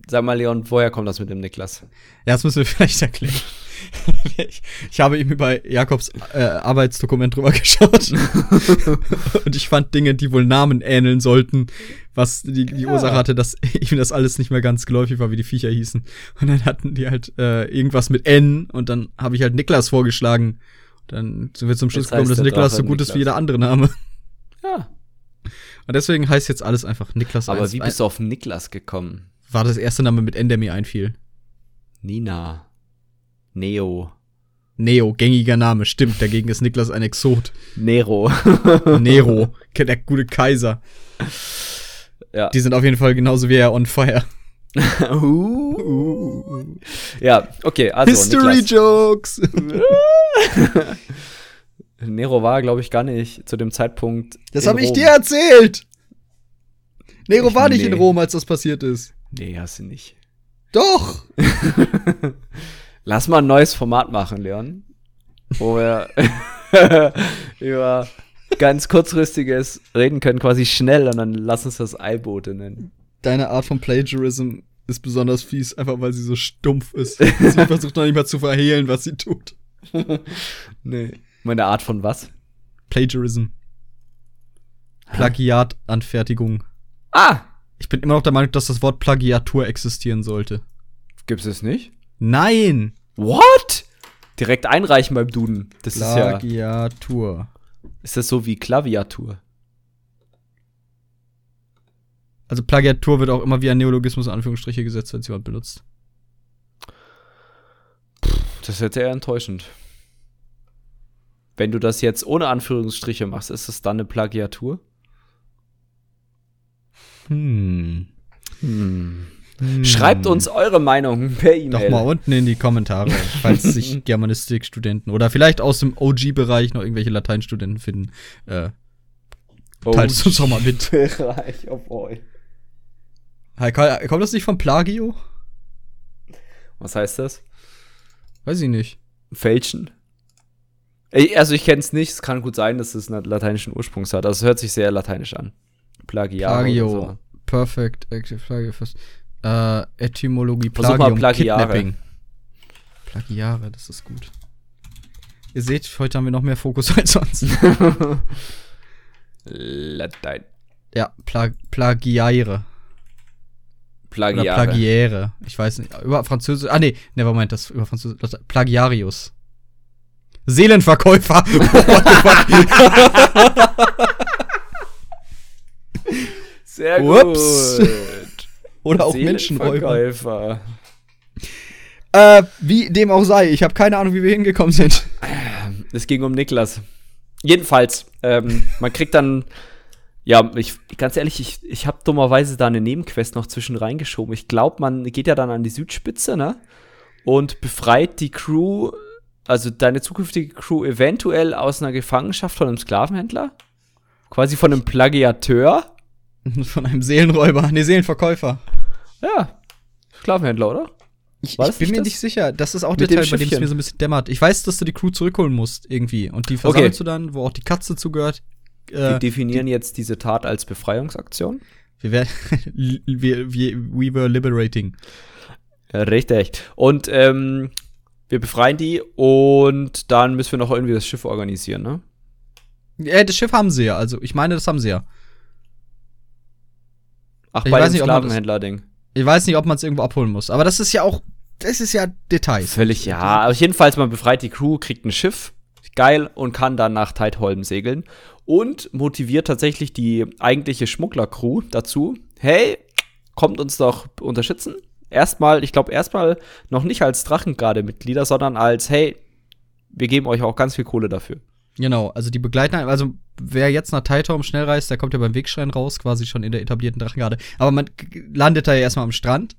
Sag mal, Leon, woher kommt das mit dem Niklas? Ja, das müssen wir vielleicht erklären. Ich, ich, habe ihm über Jakobs äh, Arbeitsdokument drüber geschaut. und ich fand Dinge, die wohl Namen ähneln sollten, was die, die ja. Ursache hatte, dass ihm das alles nicht mehr ganz geläufig war, wie die Viecher hießen. Und dann hatten die halt äh, irgendwas mit N und dann habe ich halt Niklas vorgeschlagen. Dann sind wir zum Schluss gekommen, dass Niklas so gut Niklas. ist wie jeder andere Name. Ja. Und deswegen heißt jetzt alles einfach Niklas Aber 1. wie bist du auf Niklas gekommen? War das erste Name mit N, der mir einfiel. Nina. Neo. Neo, gängiger Name, stimmt. Dagegen ist Niklas ein Exot. Nero. Nero, der gute Kaiser. Ja. Die sind auf jeden Fall genauso wie er on fire. uh. Ja, okay, also. History Niklas. Jokes! Nero war, glaube ich, gar nicht zu dem Zeitpunkt. Das habe ich dir erzählt! Nero ich war nicht nee. in Rom, als das passiert ist. Nee, hast du nicht. Doch! Lass mal ein neues Format machen, Leon. Wo wir über ganz kurzfristiges reden können, quasi schnell, und dann lass uns das Eibote nennen. Deine Art von Plagiarism ist besonders fies, einfach weil sie so stumpf ist. sie versucht noch nicht mal zu verhehlen, was sie tut. nee. Meine Art von was? Plagiarism. Plagiatanfertigung. Ah! Ich bin immer noch der Meinung, dass das Wort Plagiatur existieren sollte. Gibt es nicht? Nein! What? Direkt einreichen beim Duden. Das Plagiatur. ist ja. Ist das so wie Klaviatur? Also Plagiatur wird auch immer wie ein Neologismus in Anführungsstriche gesetzt, wenn es jemand benutzt. Das ist jetzt eher enttäuschend. Wenn du das jetzt ohne Anführungsstriche machst, ist es dann eine Plagiatur? Hm. Hm. Hm. Schreibt uns eure Meinung per E-Mail. Doch mal unten in die Kommentare, falls sich Germanistikstudenten oder vielleicht aus dem OG-Bereich noch irgendwelche Lateinstudenten finden. Äh, teilt es uns doch mal mit. Bereich, oh boy. Hey, kommt das nicht von Plagio? Was heißt das? Weiß ich nicht. Fälschen? Also ich kenne es nicht, es kann gut sein, dass es einen lateinischen Ursprung hat. Also es hört sich sehr lateinisch an. Plagiaro. Plagio. So. Perfect Active Plagio. Äh, Etymologie Plagium, Versuch mal Plagiare. Kidnapping. Plagiare, das ist gut. Ihr seht, heute haben wir noch mehr Fokus als sonst. Latein. Ja, Pla Plagiare. Plagiare. Oder Plagiere. Ich weiß nicht. Über Französisch. Ah, nee, never mind, das über Französisch. Plagiarius. Seelenverkäufer. Sehr Ups. Oder auch Menschenräuber. Äh, wie dem auch sei. Ich habe keine Ahnung, wie wir hingekommen sind. Es ging um Niklas. Jedenfalls, ähm, man kriegt dann, ja, ich, ganz ehrlich, ich, ich habe dummerweise da eine Nebenquest noch zwischen reingeschoben. Ich glaube, man geht ja dann an die Südspitze, ne? Und befreit die Crew, also deine zukünftige Crew eventuell aus einer Gefangenschaft von einem Sklavenhändler. Quasi von einem Plagiateur. Von einem Seelenräuber, ne, Seelenverkäufer. Ja, Sklavenhändler, oder? Ich, ich bin mir das? nicht sicher. Das ist auch der Teil, bei dem es mir so ein bisschen dämmert. Ich weiß, dass du die Crew zurückholen musst, irgendwie. Und die versammelst okay. du dann, wo auch die Katze zugehört. Äh, wir definieren die, jetzt diese Tat als Befreiungsaktion. Wir werden, wir, wir, we were liberating. Richtig. Und ähm, wir befreien die und dann müssen wir noch irgendwie das Schiff organisieren, ne? Ja, das Schiff haben sie ja. Also, ich meine, das haben sie ja. Ach, ich bei dem Sklavenhändler-Ding. Ich weiß nicht, ob man es irgendwo abholen muss. Aber das ist ja auch, das ist ja Details. Völlig, ja. Aber jedenfalls, man befreit die Crew, kriegt ein Schiff, geil, und kann dann nach Teitholm segeln. Und motiviert tatsächlich die eigentliche Schmuggler-Crew dazu, hey, kommt uns doch unterstützen. Erstmal, ich glaube, erstmal noch nicht als Drachengarde-Mitglieder, sondern als, hey, wir geben euch auch ganz viel Kohle dafür. Genau, also die begleiten, also wer jetzt nach Taitorm schnell reist, der kommt ja beim Wegschrein raus, quasi schon in der etablierten Drachengarde. Aber man landet da ja erstmal am Strand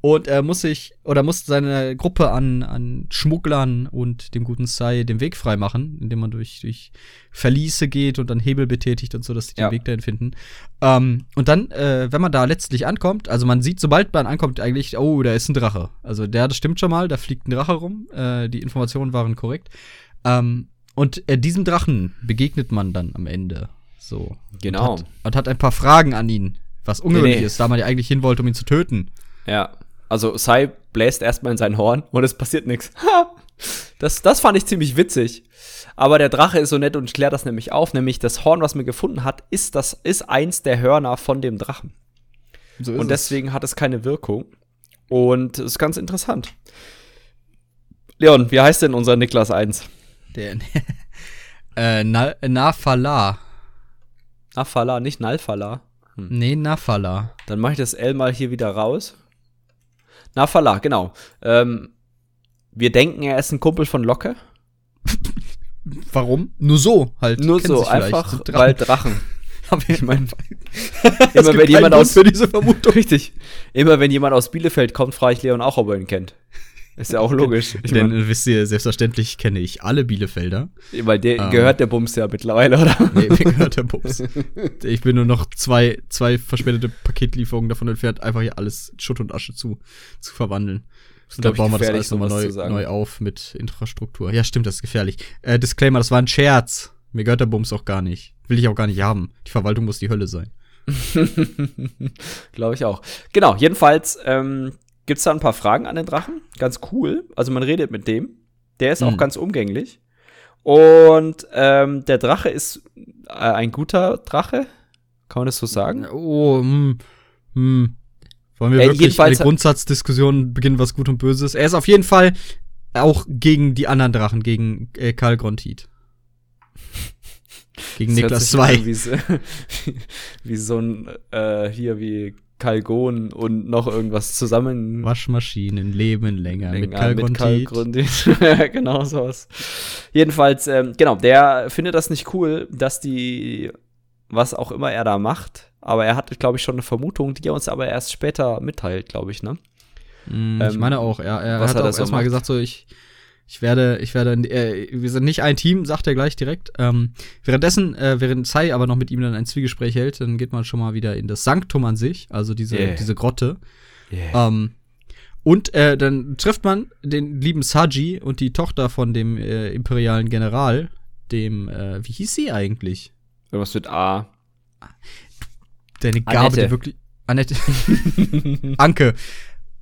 und er muss sich oder muss seine Gruppe an, an Schmugglern und dem guten Sai den Weg frei machen, indem man durch, durch Verliese geht und dann Hebel betätigt und so, dass sie den ja. Weg dahin finden. Ähm, und dann, äh, wenn man da letztlich ankommt, also man sieht, sobald man ankommt, eigentlich, oh, da ist ein Drache. Also der, das stimmt schon mal, da fliegt ein Drache rum. Äh, die Informationen waren korrekt. Ähm, und äh, diesem Drachen begegnet man dann am Ende. So. Genau. Und hat, und hat ein paar Fragen an ihn, was ungewöhnlich nee, nee. ist, da man ja eigentlich hin wollte, um ihn zu töten. Ja. Also Sai bläst erstmal in sein Horn und es passiert nichts. Das, das fand ich ziemlich witzig. Aber der Drache ist so nett und klärt das nämlich auf, nämlich das Horn, was man gefunden hat, ist das ist eins der Hörner von dem Drachen. So und deswegen es. hat es keine Wirkung. Und es ist ganz interessant. Leon, wie heißt denn unser Niklas 1? Der äh, Na Nafala. Nafala, nicht Nalfala. Hm. Nee, Nafala. Dann mache ich das L mal hier wieder raus. Nafala, genau. Ähm, wir denken, er ist ein Kumpel von Locke. Warum? Nur so halt. Nur so, einfach Drachen. weil Drachen. ich meine, immer wenn jemand aus für diese Vermutung. Richtig. Immer wenn jemand aus Bielefeld kommt, frage ich Leon auch, ob er ihn kennt. Ist ja auch logisch. Ich Denn mein, wisst ihr, selbstverständlich kenne ich alle Bielefelder. Weil der ähm, gehört der Bums ja mittlerweile, oder? Nee, mir gehört der Bums. ich bin nur noch zwei, zwei verspätete Paketlieferungen davon entfernt, einfach hier alles Schutt und Asche zu, zu verwandeln. Und dann bauen wir das alles nochmal neu, neu auf mit Infrastruktur. Ja, stimmt, das ist gefährlich. Äh, Disclaimer, das war ein Scherz. Mir gehört der Bums auch gar nicht. Will ich auch gar nicht haben. Die Verwaltung muss die Hölle sein. Glaube ich auch. Genau, jedenfalls ähm, gibt es da ein paar Fragen an den Drachen. Ganz cool. Also man redet mit dem. Der ist mhm. auch ganz umgänglich. Und ähm, der Drache ist äh, ein guter Drache. Kann man das so sagen? Oh, hm, hm. Wollen wir äh, wirklich eine Grundsatzdiskussion beginnen, was gut und böse ist? Er ist auf jeden Fall auch gegen die anderen Drachen, gegen äh, Karl Grontit. gegen Niklas 2. Wie, so, wie so ein, äh, hier, wie Kalgon und noch irgendwas zusammen. Waschmaschinen leben länger, länger mit Kalgontit. Mit genau sowas. Jedenfalls, ähm, genau, der findet das nicht cool, dass die, was auch immer er da macht, aber er hat, glaube ich, schon eine Vermutung, die er uns aber erst später mitteilt, glaube ich, ne? Mm, ich ähm, meine auch, er, er hat, hat auch erstmal gesagt, so ich, ich werde, ich werde, äh, wir sind nicht ein Team, sagt er gleich direkt. Ähm, währenddessen, äh, während Sai aber noch mit ihm dann ein Zwiegespräch hält, dann geht man schon mal wieder in das Sanktum an sich, also diese, yeah. diese Grotte. Yeah. Ähm, und äh, dann trifft man den lieben Saji und die Tochter von dem äh, imperialen General, dem, äh, wie hieß sie eigentlich? Irgendwas mit A. Deine Gabe, Annette. die wirklich. Annette. Anke.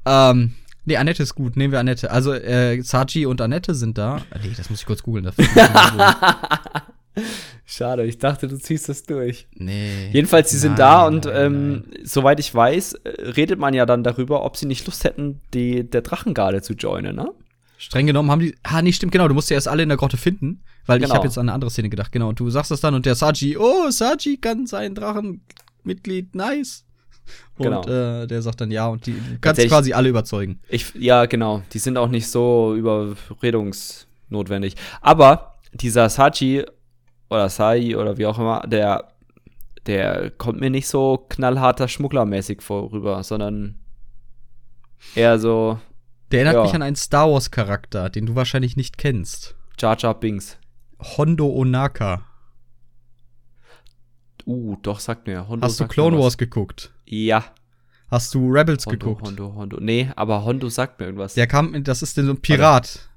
Ähm, Nee, Annette ist gut. Nehmen wir Annette. Also, äh, Saji und Annette sind da. Nee, das muss ich kurz googeln. Schade, ich dachte, du ziehst das durch. Nee. Jedenfalls, sie sind da und nein, ähm, nein. soweit ich weiß, äh, redet man ja dann darüber, ob sie nicht Lust hätten, die, der Drachengarde zu joinen, ne? Streng genommen haben die. Ah, nee, stimmt, genau. Du musst ja erst alle in der Grotte finden. Weil genau. ich habe jetzt an eine andere Szene gedacht. Genau. Und du sagst das dann und der Saji, oh, Saji kann sein Drachenmitglied, nice. Genau. Und äh, der sagt dann ja und die kannst quasi alle überzeugen. Ich, ja, genau. Die sind auch nicht so überredungsnotwendig. Aber dieser Sachi oder Sai oder wie auch immer, der, der kommt mir nicht so knallharter Schmugglermäßig vorüber, sondern eher so. Der erinnert ja. mich an einen Star Wars Charakter, den du wahrscheinlich nicht kennst. Jar Jar Binks. Hondo Onaka. Uh, doch, sagt mir. Hondo Hast du Clone Wars geguckt? Ja. Hast du Rebels Hondo, geguckt? Hondo, Hondo. Nee, aber Hondo sagt mir irgendwas. Der kam, das ist denn so ein Pirat.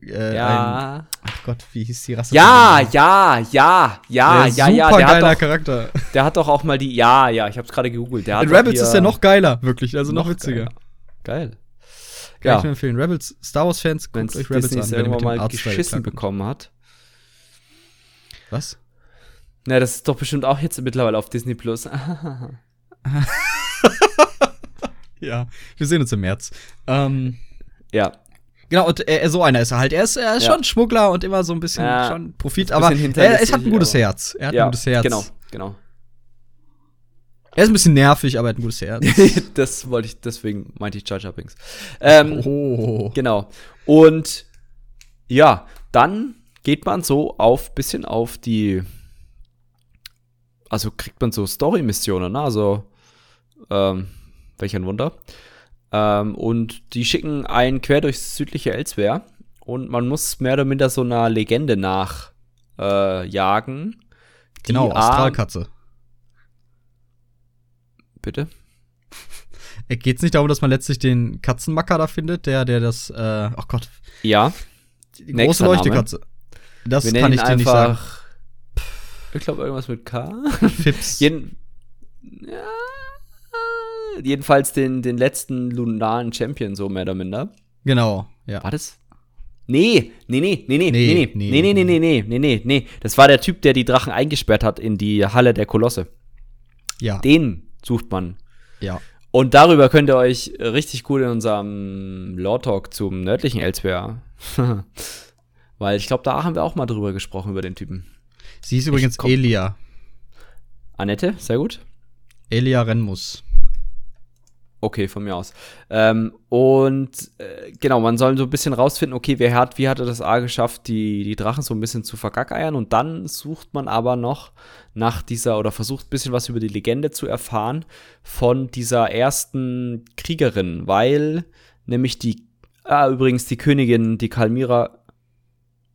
Äh, ja. Ein, ach Gott, wie hieß die Rasse? Ja, ja, ja, ja, ja, ja. Der geiler hat doch, Charakter. Der hat doch auch mal die. Ja, ja, ich hab's gerade gegoogelt. Der In Rebels ist der noch geiler, wirklich. Also noch, noch witziger. Geil. Geil. Kann ja. ich mir empfehlen. Rebels, Star Wars-Fans, guckt euch Rebels Disney's an, wenn irgendwann mal geschissen bekommen hat. Was? Na, das ist doch bestimmt auch jetzt mittlerweile auf Disney Plus. ja, wir sehen uns im März. Ähm, ja. Genau, und er, so einer ist er halt. Er ist, er ist ja. schon Schmuggler und immer so ein bisschen ja. schon Profit, aber er, er hat ein gutes Herz. Er hat ja, ein gutes Herz. Genau, genau. Er ist ein bisschen nervig, aber er hat ein gutes Herz. das wollte ich, deswegen meinte ich Jar Jar Binks. Ähm, oh. Genau. Und ja, dann geht man so auf bisschen auf die also kriegt man so Story-Missionen, ne? also ähm, welch ein Wunder. Ähm, und die schicken einen quer durchs südliche Elsewhere und man muss mehr oder minder so einer Legende nachjagen. Äh, genau, Astralkatze. Bitte? Geht es nicht darum, dass man letztlich den Katzenmacker da findet, der, der das, äh, ach Gott. Ja. Die große Leuchtekatze. Das Wir kann ich dir nicht sagen. Ich glaube, irgendwas mit K. Fips. Jeden, ja, jedenfalls den, den letzten lunaren Champion, so mehr oder minder. Genau, ja. War das? Nee, nee, nee, nee, nee, nee, nee, nee, nee, nee, nee, nee, nee, nee, nee. Das war der Typ, der die Drachen eingesperrt hat in die Halle der Kolosse. Ja. Den sucht man. Ja. Und darüber könnt ihr euch richtig gut in unserem Lore Talk zum nördlichen Elsewhere. Weil ich glaube, da haben wir auch mal drüber gesprochen, über den Typen. Sie ist übrigens Elia. Annette, sehr gut. Elia Renmus. Okay, von mir aus. Ähm, und äh, genau, man soll so ein bisschen rausfinden, okay, wer hat, wie hat er das A geschafft, die, die Drachen so ein bisschen zu vergackeiern. Und dann sucht man aber noch nach dieser oder versucht ein bisschen was über die Legende zu erfahren von dieser ersten Kriegerin, weil nämlich die, ah, übrigens die Königin, die Kalmira,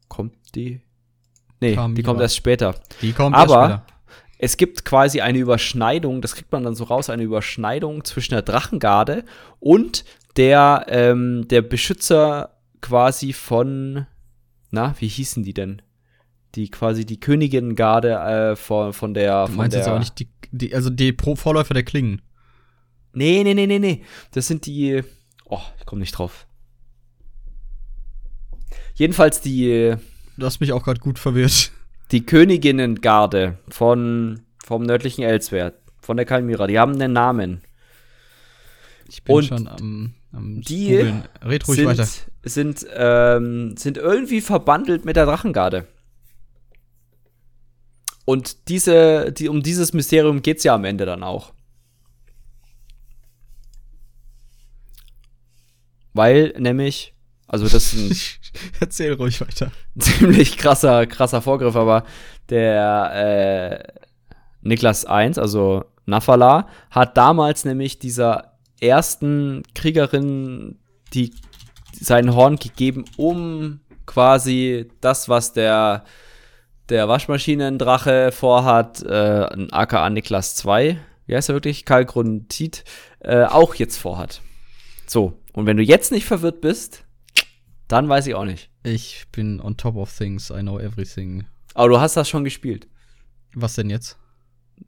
kommt die? Nee, Kalmira. die kommt erst später. Die kommt aber, erst später es gibt quasi eine Überschneidung, das kriegt man dann so raus, eine Überschneidung zwischen der Drachengarde und der, ähm, der Beschützer quasi von, na, wie hießen die denn? Die quasi die Königingarde äh, von, von der. Du meinst der, jetzt aber nicht die, die, also die Pro Vorläufer der Klingen. Nee, nee, nee, nee, nee. Das sind die. Oh, ich komme nicht drauf. Jedenfalls die. Du hast mich auch gerade gut verwirrt die Königinnengarde von, vom nördlichen Elswert, von der Kalmira, die haben einen Namen. Ich bin Und schon am, am die Red ruhig sind, weiter. Sind, ähm, sind irgendwie verbandelt mit der Drachengarde. Und diese, die, um dieses Mysterium geht es ja am Ende dann auch. Weil nämlich also das ist ein Erzähl ruhig weiter. Ziemlich krasser, krasser Vorgriff, aber der äh, Niklas I, also Nafala, hat damals nämlich dieser ersten Kriegerin die seinen Horn gegeben, um quasi das, was der der Waschmaschinendrache vorhat, äh, aka Niklas II, wie heißt er wirklich, Kalgruntit, äh, auch jetzt vorhat. So, und wenn du jetzt nicht verwirrt bist, dann weiß ich auch nicht. Ich bin on top of things, I know everything. Aber du hast das schon gespielt. Was denn jetzt?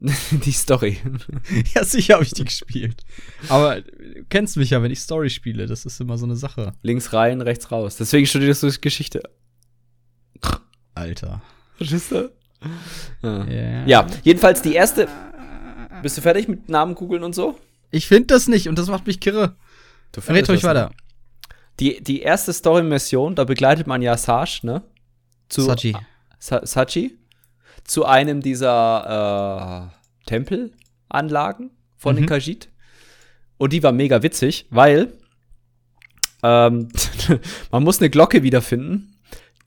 die Story. ja, sicher habe ich die gespielt. Aber du kennst mich ja, wenn ich Story spiele, das ist immer so eine Sache. Links rein, rechts raus. Deswegen studierst du Geschichte. Alter. Verstehst du? Ja. Yeah. ja, jedenfalls die erste. Bist du fertig mit Namen googeln und so? Ich finde das nicht und das macht mich kirre. Du Red euch weiter. Nicht. Die, die erste Story-Mission, da begleitet man ja Sage, ne? Zu, Sachi. Sa Sachi. Zu einem dieser äh, Tempelanlagen von mhm. den Kajit. Und die war mega witzig, weil ähm, man muss eine Glocke wiederfinden,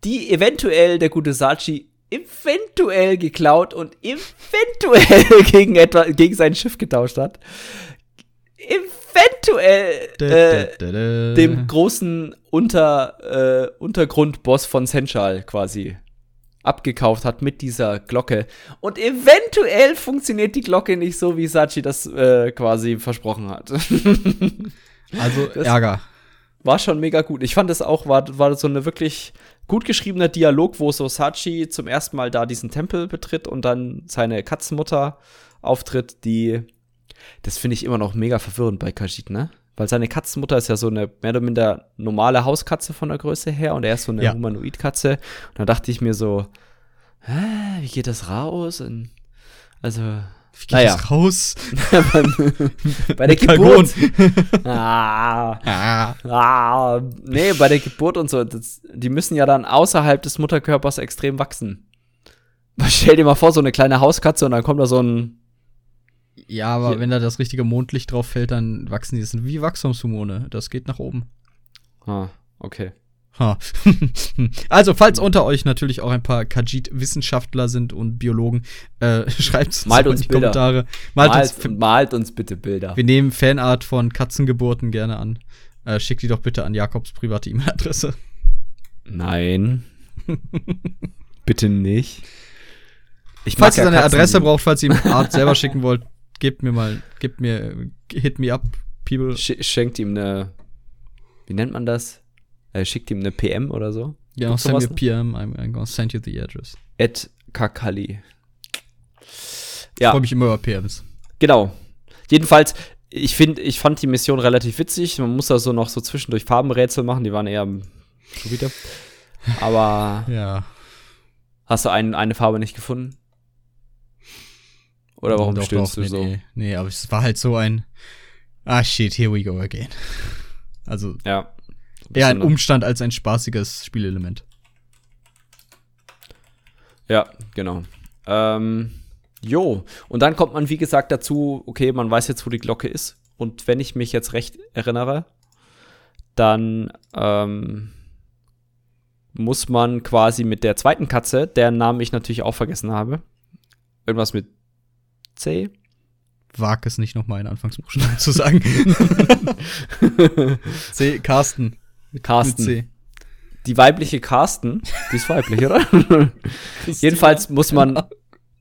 die eventuell der gute Sachi eventuell geklaut und eventuell gegen etwa gegen sein Schiff getauscht hat. Eventuell äh, dem großen Unter, äh, Untergrundboss von Senchal quasi abgekauft hat mit dieser Glocke. Und eventuell funktioniert die Glocke nicht so, wie Sachi das äh, quasi versprochen hat. also das Ärger. War schon mega gut. Ich fand es auch, war, war so eine wirklich gut geschriebener Dialog, wo so Sachi zum ersten Mal da diesen Tempel betritt und dann seine Katzenmutter auftritt, die das finde ich immer noch mega verwirrend bei Kajit, ne? Weil seine Katzenmutter ist ja so eine mehr oder minder normale Hauskatze von der Größe her und er ist so eine ja. Humanoid-Katze. Und da dachte ich mir so, hä, wie geht das raus? Und also, wie geht naja. das raus? bei der Geburt. ah, ah. ah, nee, bei der Geburt und so. Das, die müssen ja dann außerhalb des Mutterkörpers extrem wachsen. Stell dir mal vor, so eine kleine Hauskatze und dann kommt da so ein ja, aber Hier. wenn da das richtige Mondlicht drauf fällt, dann wachsen die. Das sind wie Wachstumshormone. Das geht nach oben. Ah, okay. Ha. also, falls unter euch natürlich auch ein paar Kajit-Wissenschaftler sind und Biologen, äh, schreibt es uns in die Bilder. Kommentare. Malt, malt, uns, malt uns bitte Bilder. Wir nehmen Fanart von Katzengeburten gerne an. Äh, schickt die doch bitte an Jakobs private E-Mail-Adresse. Nein. bitte nicht. Ich falls ihr seine Adresse braucht, falls ihr ihm Art selber schicken wollt, gebt mir mal, gebt mir, hit me up, people. Sch schenkt ihm eine, wie nennt man das? Äh, schickt ihm eine PM oder so? Ja, send me a PM, I'm, I'm gonna send you the address. Ed Kakali. Ja. Ich freue mich immer über PMs. Genau. Jedenfalls, ich finde, ich fand die Mission relativ witzig. Man muss da so noch so zwischendurch Farbenrätsel machen, die waren eher so wieder. Aber Ja. hast du ein, eine Farbe nicht gefunden? Oder warum Doch, stöhnst doch, du nee, so? Nee, nee, aber es war halt so ein. Ah, shit, here we go again. Also Ja. eher ein Umstand als ein spaßiges Spielelement. Ja, genau. Ähm, jo, und dann kommt man, wie gesagt, dazu, okay, man weiß jetzt, wo die Glocke ist. Und wenn ich mich jetzt recht erinnere, dann ähm, muss man quasi mit der zweiten Katze, deren Namen ich natürlich auch vergessen habe, irgendwas mit C, Wag es nicht nochmal in Anfangsbuchstaben zu sagen. C, Carsten. Carsten. C. die weibliche Carsten, die ist weiblich, oder? Jedenfalls muss man,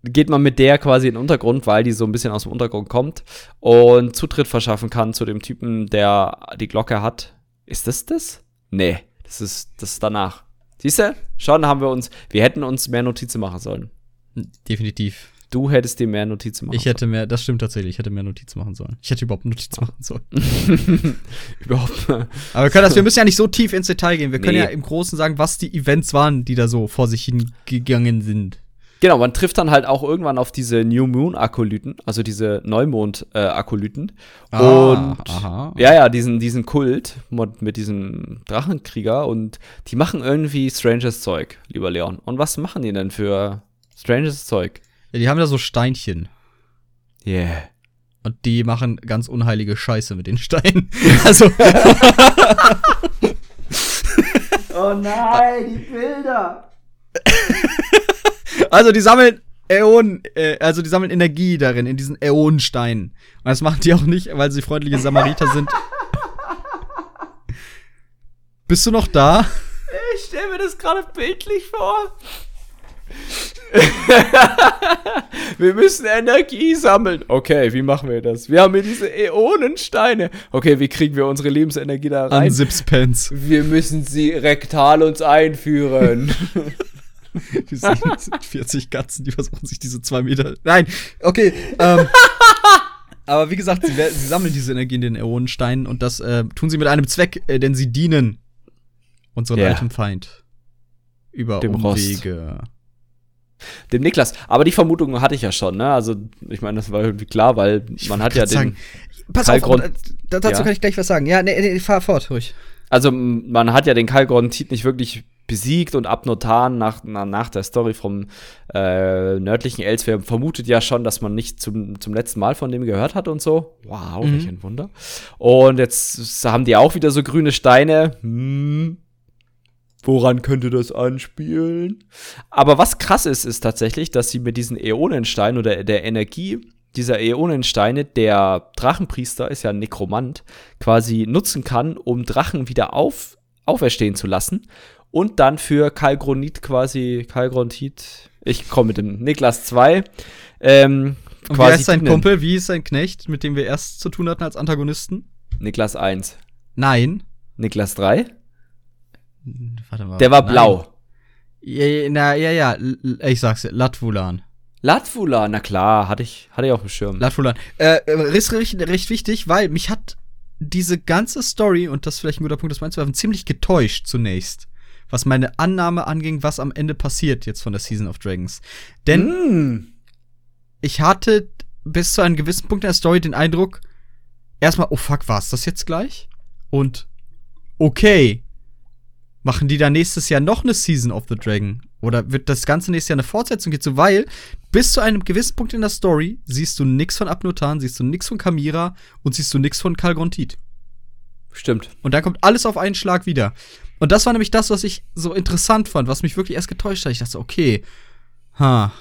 geht man mit der quasi in den Untergrund, weil die so ein bisschen aus dem Untergrund kommt und Zutritt verschaffen kann zu dem Typen, der die Glocke hat. Ist das das? Nee, das ist das ist danach. Siehst du? Schon haben wir uns, wir hätten uns mehr Notizen machen sollen. Definitiv. Du hättest dir mehr Notizen machen Ich hätte mehr, das stimmt tatsächlich, ich hätte mehr Notizen machen sollen. Ich hätte überhaupt Notizen machen sollen. Überhaupt. Aber wir können das, wir müssen ja nicht so tief ins Detail gehen. Wir können Nee. ja im Großen sagen, was die Events waren, die da so vor sich hingegangen sind. Genau, man trifft dann halt auch irgendwann auf diese New Moon Akolyten, also diese Neumond äh, Akolyten. und aha. Ja, ja, diesen, diesen Kult mit, mit diesem Drachenkrieger und die machen irgendwie stranges Zeug, lieber Leon. Und was machen die denn für stranges Zeug? Ja, die haben da so Steinchen. Yeah. Und die machen ganz unheilige Scheiße mit den Steinen. Also, Oh nein, die Bilder. also die sammeln Äonen, äh, also die sammeln Energie darin, in diesen Äonensteinen. Und das machen die auch nicht, weil sie freundliche Samariter sind. Bist du noch da? Ich stelle mir das gerade bildlich vor. wir müssen Energie sammeln. Okay, wie machen wir das? Wir haben hier diese Äonensteine. Okay, wie kriegen wir unsere Lebensenergie da rein? An Sipspence. wir müssen sie rektal uns einführen. Die sind 40 Katzen, die versuchen sich diese zwei Meter. Nein, okay. Ähm, aber wie gesagt, sie, sie sammeln diese Energie in den Äonensteinen und das äh, tun sie mit einem Zweck, äh, denn sie dienen unserem Ja. alten Feind. Über Dem Rost. Dem Niklas. Aber die Vermutung hatte ich ja schon, ne? Also, ich meine, das war irgendwie klar, weil man hat ja den. sagen, Pass Kalgrund- auf, da, dazu Ja. kann ich gleich was sagen. Ja, nee, nee, fahr fort, ruhig. Also, man hat ja den Kalgrontit nicht wirklich besiegt und Abnotan nach, na, nach der Story vom äh, nördlichen Elsewhere vermutet ja schon, dass man nicht zum, zum letzten Mal von dem gehört hat und so. Wow, Mhm. welch ein Wunder. Und jetzt haben die auch wieder so grüne Steine. Hm. Woran könnte das anspielen? Aber was krass ist, ist tatsächlich, dass sie mit diesen Äonensteinen oder der Energie dieser Äonensteine, der Drachenpriester ist ja ein Nekromant, quasi nutzen kann, um Drachen wieder auf, auferstehen zu lassen und dann für Kalgronit quasi, Kalgrontit, ich komme mit dem Niklas 2, ähm, Und wie quasi heißt sein. Kumpel? Wie ist sein Knecht, mit dem wir erst zu tun hatten als Antagonisten? Niklas 1. Nein. Niklas 3? Warte mal. Der war Nein. blau. Ja, ja, na, ja, ja, ich sag's dir, Latvulan. Latvula, na klar, hatte ich, hatte ich auf dem Schirm. Latvulan. Äh, äh, ist recht, recht wichtig, weil mich hat diese ganze Story, und das ist vielleicht ein guter Punkt, das du, ziemlich getäuscht zunächst. Was meine Annahme anging, was am Ende passiert jetzt von der Season of Dragons. Denn Mm. ich hatte bis zu einem gewissen Punkt in der Story den Eindruck, erstmal, oh fuck, war's das jetzt gleich? Und okay, machen die da nächstes Jahr noch eine Season of the Dragon? Oder wird das ganze nächste Jahr eine Fortsetzung so, weil bis zu einem gewissen Punkt in der Story siehst du nix von Abnotan, siehst du nix von Kamira und siehst du nix von Kalgrontit. Stimmt. Und dann kommt alles auf einen Schlag wieder. Und das war nämlich das, was ich so interessant fand, was mich wirklich erst getäuscht hat. Ich dachte, okay, ha,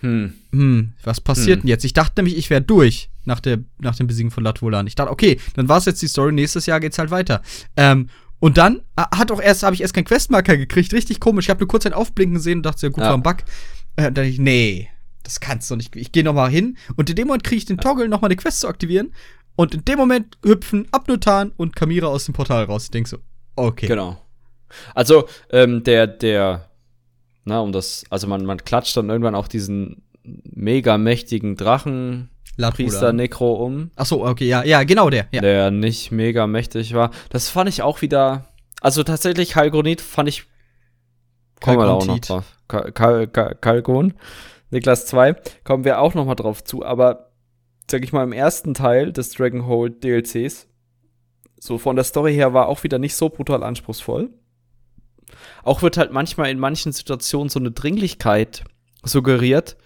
Hm. hm, was passiert Hm. denn jetzt? Ich dachte nämlich, ich wäre durch nach, der, nach dem Besiegen von Latvolan. Ich dachte, okay, dann war es jetzt die Story, nächstes Jahr geht's halt weiter. Ähm, und dann äh, hat auch erst, habe ich erst keinen Questmarker gekriegt, richtig komisch. Ich habe nur kurz ein Aufblinken gesehen und dachte, ja gut, Ja. war ein Bug. Äh, dann dachte ich, nee, das kannst du nicht. Ich gehe noch mal hin und in dem Moment kriege ich den Toggle, noch mal eine Quest zu aktivieren. Und in dem Moment hüpfen Abnotan und Kamira aus dem Portal raus. Ich denk so, okay. Genau. Also, ähm, der, der, na, um das, also man, man klatscht dann irgendwann auch diesen mega mächtigen Drachen Priester. Necro um, Ach so, okay, ja, ja, genau der. Ja. der nicht mega mächtig war. Das fand ich auch wieder, also tatsächlich Halgronit fand ich Kommen wir da auch noch drauf. Kalkon. Niklas 2. Kommen wir auch noch mal drauf zu. Aber, sag ich mal, im ersten Teil des Dragonhold DLCs, so von der Story her, war auch wieder nicht so brutal anspruchsvoll. Auch wird halt manchmal in manchen Situationen so eine Dringlichkeit suggeriert.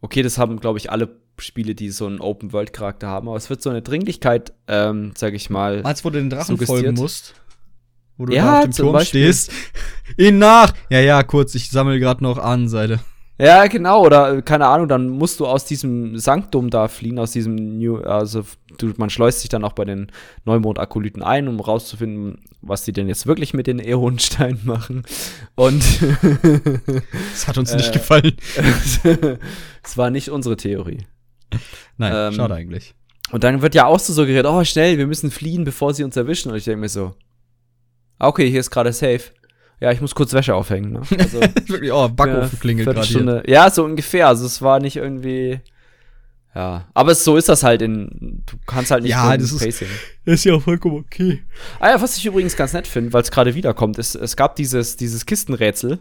Okay, das haben, glaube ich, alle Spiele, die so einen Open-World-Charakter haben, aber es wird so eine Dringlichkeit, ähm, sag ich mal. Als wo du den Drachen suggestiert. folgen musst? Wo du ja, da auf dem Turm Beispiel. stehst. Ihn nach! Ja, ja, kurz, ich sammle gerade noch Ahnenseite. Ja, genau, oder keine Ahnung, dann musst du aus diesem Sanktum da fliehen, aus diesem New, also du, man schleust sich dann auch bei den Neumond-Akolyten ein, um rauszufinden, was die denn jetzt wirklich mit den Äonsteinen machen. Und das hat uns nicht äh, gefallen. Es war nicht unsere Theorie. Nein, ähm, schade eigentlich. Und dann wird ja auch so suggeriert, oh, schnell, wir müssen fliehen, bevor sie uns erwischen. Und ich denke mir so, okay, hier ist gerade safe. Ja, ich muss kurz Wäsche aufhängen. Ne? Also, Wirklich, oh, Backofen klingelt gerade. Ja, so ungefähr. Also es war nicht irgendwie. Ja, aber so ist das halt in. Du kannst halt nicht ja, das Pacing. Ist, ist ja auch vollkommen okay. Ah ja, was ich übrigens ganz nett finde, weil es gerade wiederkommt, ist, es gab dieses, dieses Kistenrätsel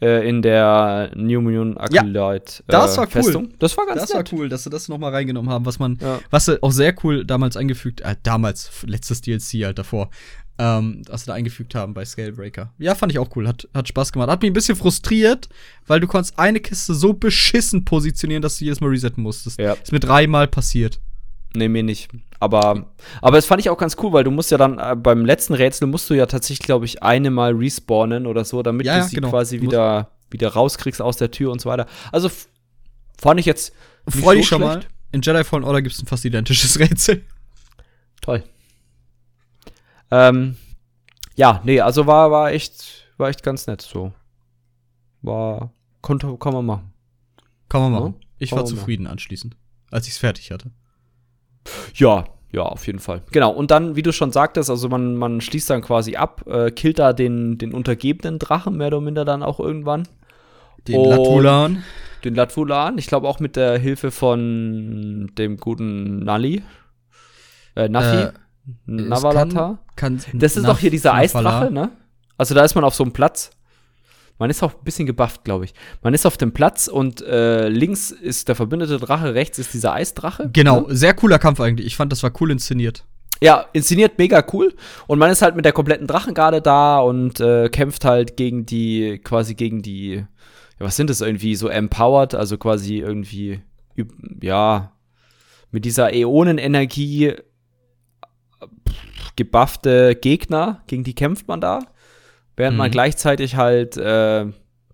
äh, in der New Moon Acolyte ja, das war äh, Festung. Cool. Das war ganz Das nett. war cool, dass sie das noch mal reingenommen haben, was man, ja. was sie auch sehr cool damals eingefügt, äh, damals letztes DLC halt davor, ähm, was sie da eingefügt haben bei Scalebreaker. Ja, fand ich auch cool. Hat, hat Spaß gemacht. Hat mich ein bisschen frustriert, weil du konntest eine Kiste so beschissen positionieren, dass du jedes Mal resetten musstest. Ja. Ist mir dreimal passiert. Nee, mir nicht. Aber, aber das fand ich auch ganz cool, weil du musst ja dann äh, beim letzten Rätsel musst du ja tatsächlich, glaube ich, eine Mal respawnen oder so, damit ja, du sie genau. quasi wieder, wieder rauskriegst aus der Tür und so weiter. Also fand ich jetzt. Freu dich so schon mal. In Jedi Fallen Order gibt es ein fast identisches Rätsel. Toll. Ähm, ja, nee, also war, war echt, war echt ganz nett so. War, konnte, kann man machen. Kann man machen. Ja? Ich kann war zufrieden machen. anschließend, als ich es fertig hatte. Ja, ja, auf jeden Fall. Genau. Und dann, wie du schon sagtest, also man, man schließt dann quasi ab, äh, killt da den, den untergebenen Drachen, mehr oder minder dann auch irgendwann. Den Latulan. Den Latulan. Ich glaube auch mit der Hilfe von dem guten Nali. Äh, Nafi. Äh, Navalata. Kann, kann das ist doch hier dieser Eisdrache, ne? Also da ist man auf so einem Platz. Man ist auch ein bisschen gebufft, glaube ich. Man ist auf dem Platz und äh, links ist der verbündete Drache, rechts ist dieser Eisdrache. Genau, ne? sehr cooler Kampf eigentlich. Ich fand, das war cool inszeniert. Ja, inszeniert mega cool. Und man ist halt mit der kompletten Drachengarde da und äh, kämpft halt gegen die, quasi gegen die, ja, was sind das irgendwie, so empowered, also quasi irgendwie, ja, mit dieser Äonenenergie gebuffte Gegner, gegen die kämpft man da. Während mhm. man gleichzeitig halt äh,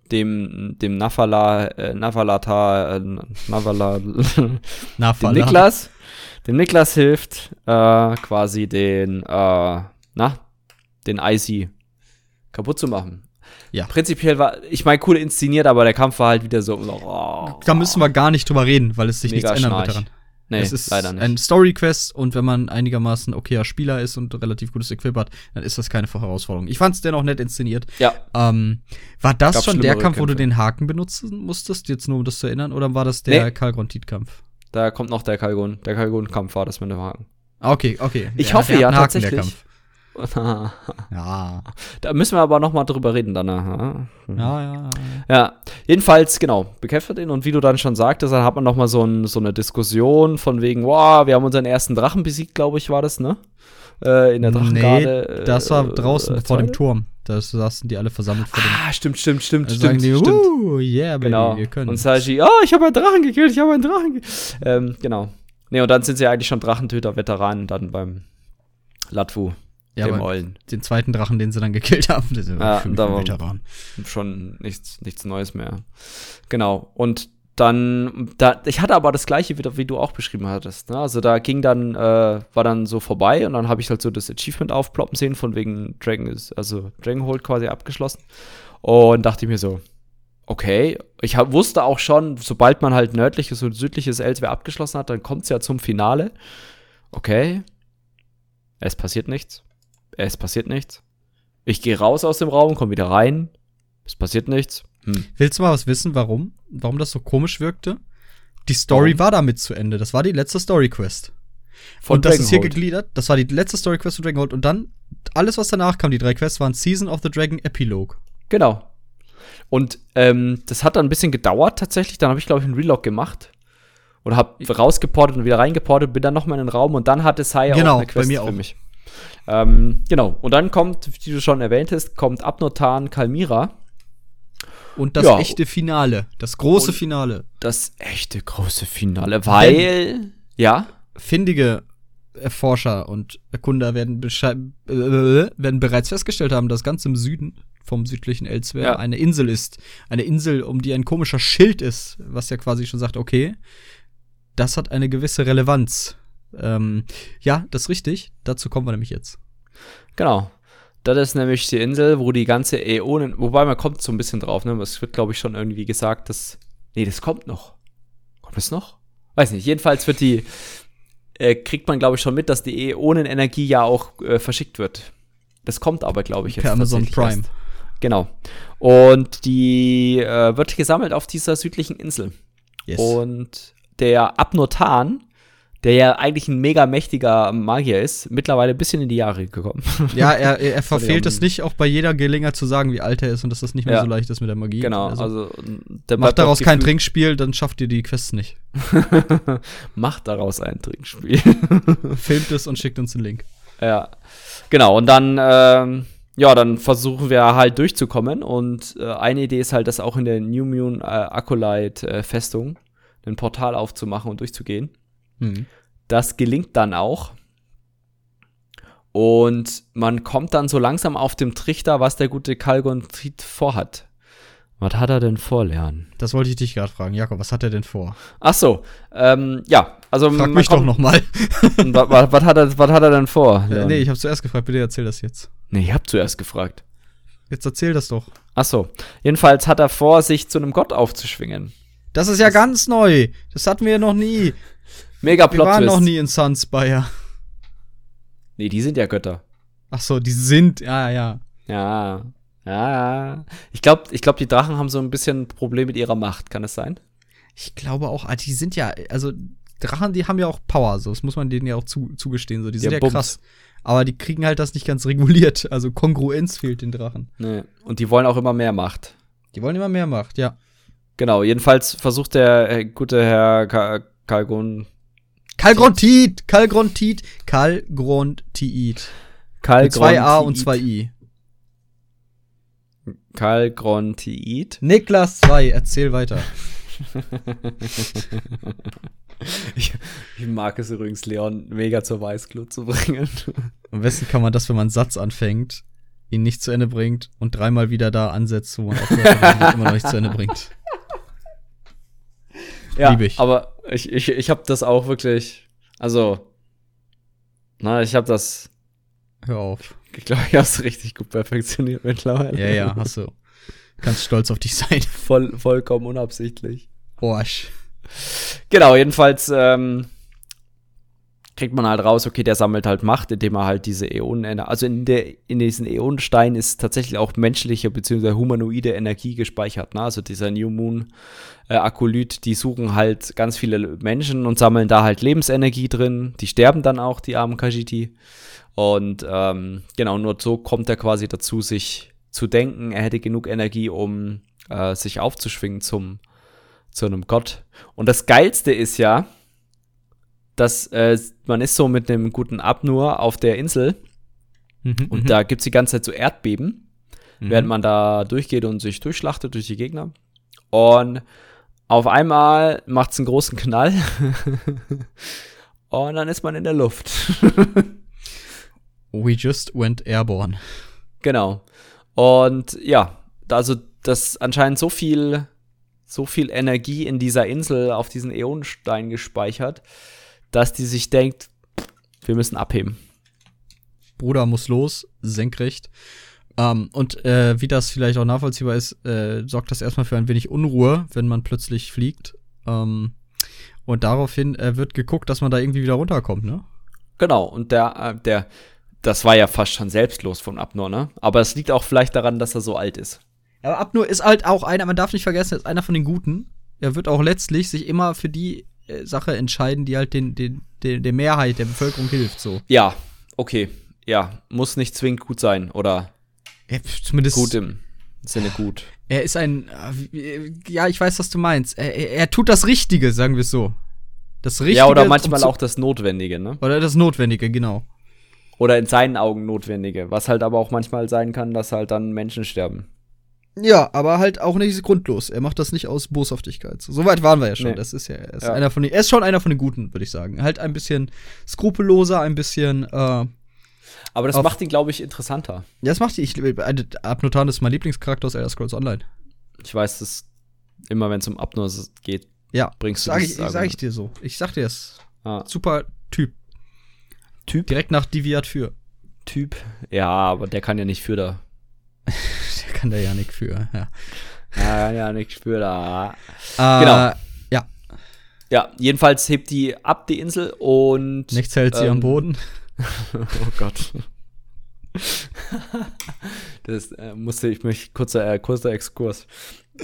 dem, dem Nafala, äh, Navalata, äh, Navala, dem Niklas, dem Niklas hilft, äh, quasi den, äh, na, den Icy kaputt zu machen. Ja. Prinzipiell war, ich meine, cool inszeniert, aber der Kampf war halt wieder so. Oh, da müssen wir gar nicht drüber reden, weil es sich nichts ändern wird daran. Nee, es ist leider nicht. ein Story-Quest und wenn man einigermaßen okayer Spieler ist und relativ gutes Equip hat, dann ist das keine Herausforderung. Ich fand es dennoch nett inszeniert. Ja. Ähm, war das schon der Kampf, Kämpfe. wo du den Haken benutzen musstest, jetzt nur um das zu erinnern, oder war das der nee. Kalgon-Tit-Kampf? Da kommt noch der Kalgon. Der Kalgon-Kampf war das mit dem Haken. Okay, okay. Ich ja, hoffe ja tatsächlich. Ja. Da müssen wir aber noch mal drüber reden danach. Ja, ja, ja. Ja, jedenfalls, genau, bekämpft ihn und wie du dann schon sagtest, dann hat man noch mal so, ein, so eine Diskussion von wegen, wow, wir haben unseren ersten Drachen besiegt, glaube ich, war das, ne? Äh, in der Drachengarde. Nee, das war äh, draußen äh, vor dem Turm. Da saßen die alle versammelt vor dem. Ah, stimmt, stimmt, stimmt, also stimmt. Die, stimmt. Uh, yeah, baby, genau. wir können. Und Saji, oh, ich habe einen Drachen gekillt, ich habe einen Drachen gekillt. Ähm, genau. Nee, und dann sind sie eigentlich schon Drachentöter-Veteranen dann beim Latwu. Ja, dem Eulen. Den zweiten Drachen, den sie dann gekillt haben, das ja, da war Veteran. schon nichts, nichts Neues mehr. Genau. Und dann, da, ich hatte aber das gleiche wieder, wie du auch beschrieben hattest. Ne? Also da ging dann, äh, war dann so vorbei und dann habe ich halt so das Achievement aufploppen sehen, von wegen Dragon ist, also Dragonhold quasi abgeschlossen. Und dachte ich mir so, okay, ich hab, wusste auch schon, sobald man halt nördliches und südliches Elsewhere abgeschlossen hat, dann kommt es ja zum Finale. Okay, es passiert nichts es passiert nichts. Ich gehe raus aus dem Raum, komme wieder rein, es passiert nichts. Hm. Willst du mal was wissen, warum? Warum das so komisch wirkte? Die Story warum? war damit zu Ende. Das war die letzte Story Quest. Von und das ist hier gegliedert. Das war die letzte Story Quest von Dragonhold. Und dann alles, was danach kam, die drei Quests, waren Season of the Dragon Epilogue. Genau. Und ähm, das hat dann ein bisschen gedauert tatsächlich. Dann habe ich, glaube ich, einen Relog gemacht. Oder habe rausgeportet und wieder reingeportet, bin dann nochmal in den Raum und dann hatte Sai genau, auch eine Quest bei mir für auch. mich. Ähm, genau. Und dann kommt, wie du schon erwähntest, kommt Abnotan Kalmira. Und das Ja. echte Finale. Das große Und- Finale. Das echte große Finale, weil. ja. Findige Erforscher und Erkunder werden, äh, werden bereits festgestellt haben, dass ganz im Süden vom südlichen Elsewhere Ja. eine Insel ist. Eine Insel, um die ein komischer Schild ist, was ja quasi schon sagt, okay, das hat eine gewisse Relevanz. Ähm, ja, das ist richtig. Dazu kommen wir nämlich jetzt. Genau. Das ist nämlich die Insel, wo die ganze Äonen, wobei man kommt so ein bisschen drauf, ne? Es wird, glaube ich, schon irgendwie gesagt, dass. Nee, das kommt noch. Kommt es noch? Weiß nicht. Jedenfalls wird die, äh, kriegt man, glaube ich, schon mit, dass die Äonenenergie ja auch äh, verschickt wird. Das kommt aber, glaube ich, jetzt. Per Amazon Prime. Erst. Genau. Und die äh, wird gesammelt auf dieser südlichen Insel. Yes. Und der Abnotan, der ja eigentlich ein mega mächtiger Magier ist, mittlerweile ein bisschen in die Jahre gekommen. ja, er, er, er verfehlt es nicht, auch bei jeder Gelegenheit zu sagen, wie alt er ist und dass das nicht mehr Ja. so leicht ist mit der Magie. Genau, Also, also, der macht daraus kein Trinkspiel, dann schafft ihr die Quests nicht. macht daraus ein Trinkspiel. Filmt es und schickt uns den Link. ja, genau. Und dann, ähm, ja, dann versuchen wir halt durchzukommen. Und äh, eine Idee ist halt, das auch in der New Moon äh, Acolyte äh, Festung ein Portal aufzumachen und durchzugehen. Hm. Das gelingt dann auch. Und man kommt dann so langsam auf dem Trichter, was der gute Kalgon Tried vorhat. Was hat er denn vor, Leon? Das wollte ich dich gerade fragen. Jakob, was hat er denn vor? Ach so, ähm, ja, also Frag mich doch kommt- noch mal. was, hat er, was hat er denn vor? Äh, nee, ich habe zuerst gefragt. Bitte erzähl das jetzt. nee, ich hab zuerst gefragt. Jetzt erzähl das doch. Ach so, jedenfalls hat er vor, sich zu einem Gott aufzuschwingen. Das ist ja ganz neu. Das hatten wir noch nie. Mega Wir Plot waren noch nie in Sunspire. Nee, die sind ja Götter. Ach so, die sind. Ja, ja. Ja, ja, ja. Ich glaube, ich glaub, die Drachen haben so ein bisschen Problem mit ihrer Macht. Kann es sein? Ich glaube auch, ah, die sind ja, also Drachen, die haben ja auch Power, so. Das muss man denen ja auch zu, zugestehen, so. Die sind Ja, ja, krass. Aber die kriegen halt das nicht ganz reguliert. Also Kongruenz fehlt den Drachen. Nee. Und die wollen auch immer mehr Macht. Die wollen immer mehr Macht, ja. Genau, jedenfalls versucht der äh, gute Herr Ka Kalgon Kalgrontit, Kalgrontit, Kalgrontit. Mit zwei A und zwei I. Kalgrontiid. Niklas 2, erzähl weiter. ich, ich mag es übrigens, Leon mega zur Weißglut zu bringen. Am besten kann man das, wenn man einen Satz anfängt, ihn nicht zu Ende bringt und dreimal wieder da ansetzt, wo man aufhört und ihn immer noch nicht zu Ende bringt. ja, Lieb ich. aber ich, ich, ich habe das auch wirklich, also, na, ich habe das, Hör auf. ich glaube, ich habe es richtig gut perfektioniert mittlerweile. Ja, ja, hast du. Kannst stolz auf dich sein. Voll, vollkommen unabsichtlich. Orsch. Genau, jedenfalls ähm, kriegt man halt raus, okay, der sammelt halt Macht, indem er halt diese Äonen, also in, der, in diesen Äonenstein ist tatsächlich auch menschliche bzw. humanoide Energie gespeichert. Ne? Also dieser New Moon äh, Akolyt, die suchen halt ganz viele Menschen und sammeln da halt Lebensenergie drin. Die sterben dann auch, die armen Kajiti. Und ähm, genau, nur so kommt er quasi dazu, sich zu denken, er hätte genug Energie, um äh, sich aufzuschwingen zum, zu einem Gott. Und das Geilste ist ja, dass äh, man ist so mit einem guten Abnur auf der Insel Mhm, und da gibt es die ganze Zeit so Erdbeben, mhm. während man da durchgeht und sich durchschlachtet durch die Gegner. Und auf einmal macht es einen großen Knall und dann ist man in der Luft. We just went airborne. Genau. Und ja, also das anscheinend so viel, so viel Energie in dieser Insel auf diesen Äonenstein gespeichert, dass die sich denkt, wir müssen abheben. Bruder muss los, senkrecht. Ähm, und äh, wie das vielleicht auch nachvollziehbar ist, äh, sorgt das erstmal für ein wenig Unruhe, wenn man plötzlich fliegt. Ähm, und daraufhin äh, wird geguckt, dass man da irgendwie wieder runterkommt, ne? Genau. Und der, äh, der, das war ja fast schon selbstlos von Abnor, ne? Aber es liegt auch vielleicht daran, dass er so alt ist. Aber Abnur ist halt auch einer, man darf nicht vergessen, er ist einer von den Guten. Er wird auch letztlich sich immer für die Sache entscheiden, die halt den, den, den, der Mehrheit der Bevölkerung hilft, so. Ja, okay. Ja, muss nicht zwingend gut sein oder Ja, zumindest gut im. Sinne gut. Er ist ein, ja, ich weiß, was du meinst. Er, er, er tut das Richtige, sagen wir es so. Das Richtige. Ja, oder manchmal auch das Notwendige, ne? Oder das Notwendige, genau. Oder in seinen Augen Notwendige. Was halt aber auch manchmal sein kann, dass halt dann Menschen sterben. Ja, aber halt auch nicht grundlos. Er macht das nicht aus Boshaftigkeit. So weit waren wir ja schon. Nee. Das ist ja, er ist, ja. Einer von den, er ist schon einer von den Guten, würde ich sagen. Halt ein bisschen skrupelloser, ein bisschen. Äh, aber das macht ihn, glaube ich, interessanter. Ja, das macht ihn. Ich, Abnotan ist mein Lieblingscharakter aus Elder Scrolls Online. Ich weiß, dass immer, wenn es um Abnor geht, ja, bringst du sag das. Ich, sag ich dir so. Ich sag dir es. Ah. Super Typ. Typ? Direkt nach Diviat für. Typ? Ja, aber der kann ja nicht für da. der kann da ja nicht für, ja. Ja, ja, nicht für da. Äh, genau. Ja. Ja, jedenfalls hebt die ab, die Insel, und. Nichts hält sie ähm, am Boden. oh Gott. das äh, musste ich mich kurzer, äh, kurzer Exkurs.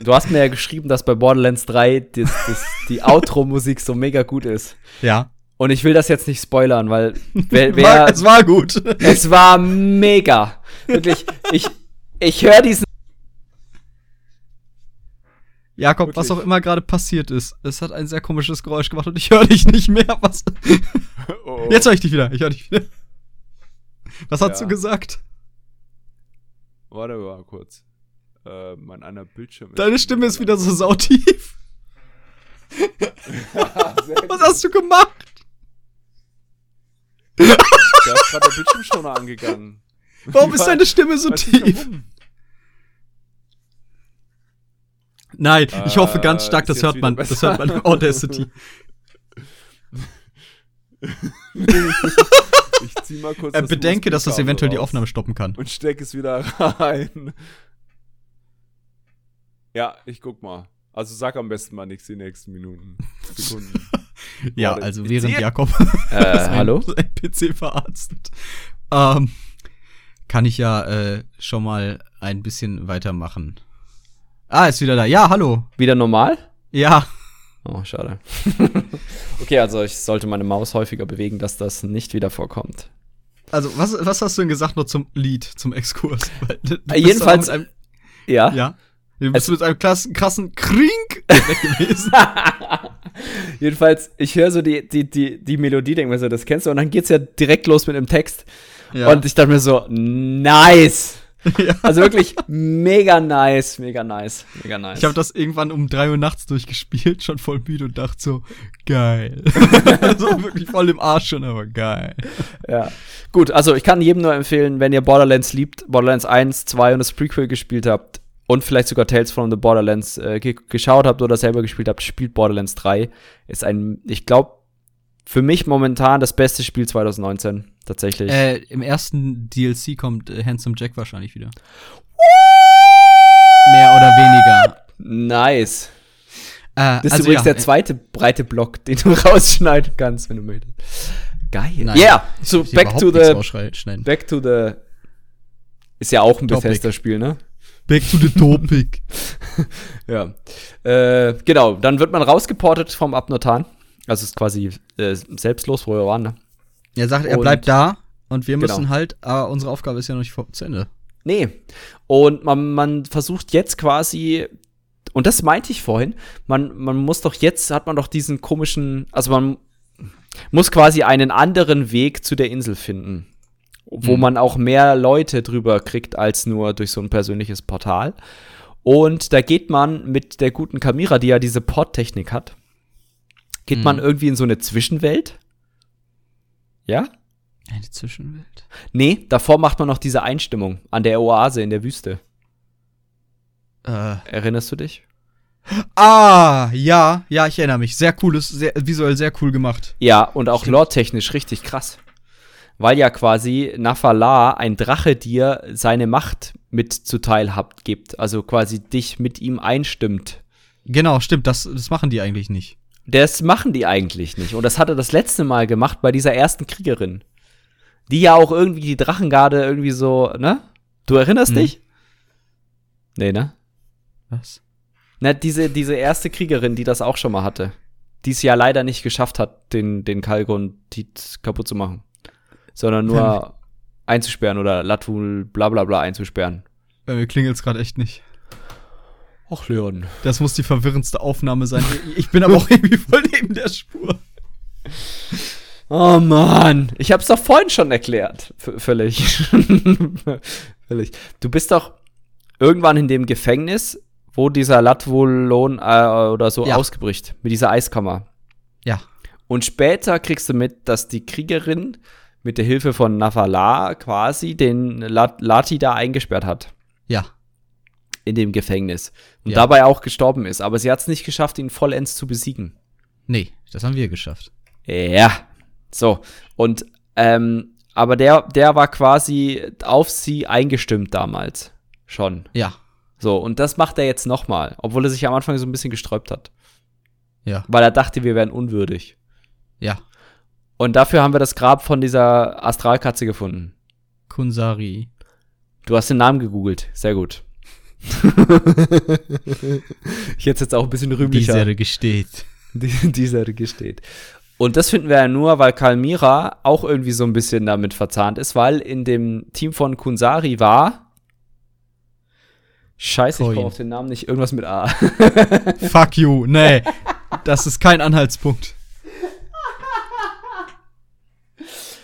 Du hast mir ja geschrieben, dass bei Borderlands 3 das, das, die Outro-Musik so mega gut ist. Ja. Und ich will das jetzt nicht spoilern, weil wer, wer es war gut. Es war mega. Wirklich, ich, ich höre diesen. Jakob, Wirklich? was auch immer gerade passiert ist, es hat ein sehr komisches Geräusch gemacht und ich höre dich nicht mehr. Was? Oh. Jetzt höre ich dich wieder. Ich höre dich wieder. Was hast ja. du gesagt? Warte mal kurz. Äh, mein einer Bildschirm. Deine Stimme ist wieder so sautief. Was hast du gemacht? Da ist gerade der Bildschirmschoner angegangen. Warum ist deine Stimme so tief? Nein, ich hoffe ganz äh, stark, das hört man. Das hört man Audacity. ich zieh mal kurz. Äh, bedenke, dass das eventuell die Aufnahme stoppen kann. Und steck es wieder rein. Ja, ich guck mal. Also sag am besten mal nichts die nächsten Minuten. Sekunden. ja, also während Jakob äh, sein, hallo? sein PC verarztet, ähm, kann ich ja äh, schon mal ein bisschen weitermachen. Ah, ist wieder da. Ja, hallo. Wieder normal? Ja. Oh, schade. okay, also ich sollte meine Maus häufiger bewegen, dass das nicht wieder vorkommt. Also, was, was hast du denn gesagt noch zum Lied, zum Exkurs? Jedenfalls, ja. Ja. Du bist also, mit einem krassen, krassen Krink weg gewesen. Jedenfalls, ich höre so die, die, die, die Melodie, denke mir so, das kennst du, und dann geht's ja direkt los mit dem Text. Ja. Und ich dachte mir so, nice! Ja. Also wirklich mega nice, mega nice, mega nice. Ich habe das irgendwann um drei Uhr nachts durchgespielt, schon voll müde und dachte so, geil. so wirklich voll im Arsch schon, aber geil. Ja. Gut, also ich kann jedem nur empfehlen, wenn ihr Borderlands liebt, Borderlands 1, 2 und das Prequel gespielt habt, und vielleicht sogar Tales from the Borderlands äh, geschaut habt oder selber gespielt habt, spielt Borderlands 3. Ist ein, ich glaube, für mich momentan das beste Spiel 2019, tatsächlich. Äh, Im ersten DLC kommt äh, Handsome Jack wahrscheinlich wieder. Mehr oder weniger. Nice. Äh, das ist also übrigens ja, der zweite breite Block, den du rausschneiden kannst, wenn du möchtest. Geil. Ja, yeah. so back to the back to the ist ja auch ein Bethesda-Spiel, ne? Back to the topic. ja. Äh, genau, dann wird man rausgeportet vom Abnotan. Also ist quasi äh, selbstlos, wo wir waren, ne? Er sagt, er und, bleibt da und wir müssen genau. halt, aber unsere Aufgabe ist ja noch nicht zu Ende. Nee. Und man, man versucht jetzt quasi, und das meinte ich vorhin, man, man muss doch jetzt, hat man doch diesen komischen, also man muss quasi einen anderen Weg zu der Insel finden wo mhm. man auch mehr Leute drüber kriegt als nur durch so ein persönliches Portal. Und da geht man mit der guten Kamira, die ja diese Port-Technik hat, geht mhm. man irgendwie in so eine Zwischenwelt. Ja? Eine Zwischenwelt? Nee, davor macht man noch diese Einstimmung an der Oase in der Wüste. Äh. Erinnerst du dich? Ah, ja, ja, ich erinnere mich. Sehr cooles, sehr, visuell sehr cool gemacht. Ja, und auch lore-technisch richtig krass weil ja quasi Nafala, ein Drache, dir seine Macht mit zuteil habt, gibt. Also quasi dich mit ihm einstimmt. Genau, stimmt. Das, das machen die eigentlich nicht. Das machen die eigentlich nicht. Und das hat er das letzte Mal gemacht bei dieser ersten Kriegerin. Die ja auch irgendwie die Drachengarde irgendwie so, ne? Du erinnerst hm. dich? Nee, ne? Was? Na, diese, diese erste Kriegerin, die das auch schon mal hatte. Die es ja leider nicht geschafft hat, den, den Kalgon kaputt zu machen sondern nur einzusperren oder Latul bla bla bla einzusperren. Bei mir klingelt's gerade echt nicht. Ach, Leon. Das muss die verwirrendste Aufnahme sein. Ich bin aber auch irgendwie voll neben der Spur. Oh Mann, ich hab's doch vorhin schon erklärt. V völlig. völlig. Du bist doch irgendwann in dem Gefängnis, wo dieser Latvolon äh, oder so Ja. ausgebricht, mit dieser Eiskammer. Ja. Und später kriegst du mit, dass die Kriegerin mit der Hilfe von Nafala quasi den Lat Lati da eingesperrt hat. Ja. In dem Gefängnis. Und Ja. dabei auch gestorben ist. Aber sie hat es nicht geschafft, ihn vollends zu besiegen. Nee, das haben wir geschafft. Ja. So. Und, ähm, aber der, der war quasi auf sie eingestimmt damals. Schon. Ja. So. Und das macht er jetzt nochmal. Obwohl er sich am Anfang so ein bisschen gesträubt hat. Ja. Weil er dachte, wir wären unwürdig. Ja. Und dafür haben wir das Grab von dieser Astralkatze gefunden. Kunsari. Du hast den Namen gegoogelt. Sehr gut. ich hätte jetzt auch ein bisschen rühmlicher. Dieser gesteht. Die- dieser gesteht. Und das finden wir ja nur, weil Kalmira auch irgendwie so ein bisschen damit verzahnt ist, weil in dem Team von Kunsari war. Scheiße, ich Coin. komme auf den Namen nicht. Irgendwas mit A. Fuck you. Nee. Das ist kein Anhaltspunkt.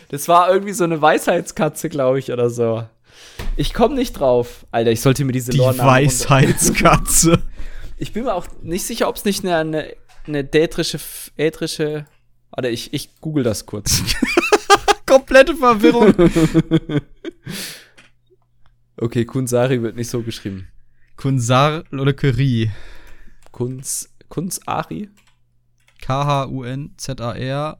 Das war irgendwie so eine Weisheitskatze, glaube ich, oder so. Ich komme nicht drauf. Alter, ich sollte mir diese Die Weisheitskatze. Ich bin mir auch nicht sicher, ob es nicht eine, eine, eine dätrische, ätrische. Warte, ich, ich google das kurz. Komplette Verwirrung. Okay, Kunsari wird nicht so geschrieben. Kunsar oder Curie. Kuns, Kunsari? K-H-U-N-Z-A-R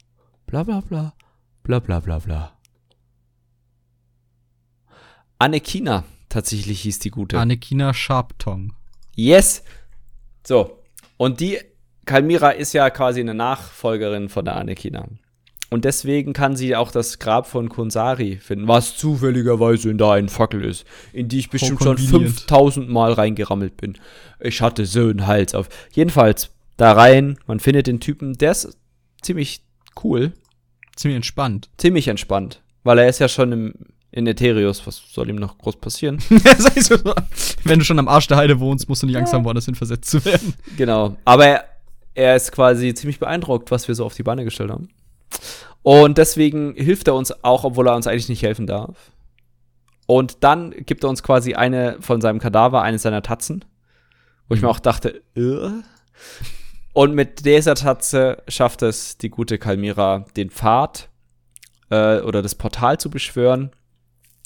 Bla bla bla. Bla bla bla bla. Anekina tatsächlich hieß die gute. Anekina Sharptong. Yes! So. Und die Kalmira ist ja quasi eine Nachfolgerin von der Anekina. Und deswegen kann sie auch das Grab von Kunsari finden, was zufälligerweise in da einen Fackel ist, in die ich bestimmt schon 5000 Mal reingerammelt bin. Ich hatte so einen Hals auf. Jedenfalls, da rein, man findet den Typen, der ist ziemlich cool. Ziemlich entspannt. ziemlich entspannt, weil er ist ja schon im, in Ethereus, was soll ihm noch groß passieren? Wenn du schon am Arsch der Heide wohnst, musst du nicht Angst haben, woanders hin versetzt zu werden. Genau. Aber er, er ist quasi ziemlich beeindruckt, was wir so auf die Beine gestellt haben. Und deswegen hilft er uns auch, obwohl er uns eigentlich nicht helfen darf. Und dann gibt er uns quasi eine von seinem Kadaver, eine seiner Tatzen. Wo ich mir auch dachte, äh? Und mit dieser Tatze schafft es die gute Kalmira, den Pfad äh, oder das Portal zu beschwören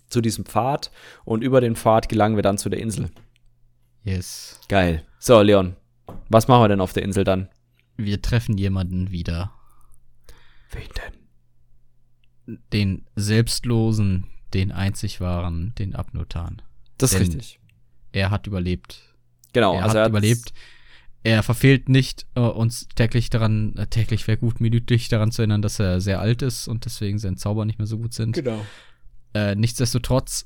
zu diesem Pfad. Und über den Pfad gelangen wir dann zu der Insel. Yes. Geil. So, Leon, was machen wir denn auf der Insel dann? Wir treffen jemanden wieder. Wen denn? Den Selbstlosen, den einzig wahren, den Abnotan. Das ist Denn- richtig. Er hat überlebt. Genau, er also hat er überlebt. Er verfehlt nicht, äh, uns täglich daran, äh, täglich wäre gut, minütlich daran zu erinnern, dass er sehr alt ist und deswegen seine Zauber nicht mehr so gut sind. Genau. Äh, nichtsdestotrotz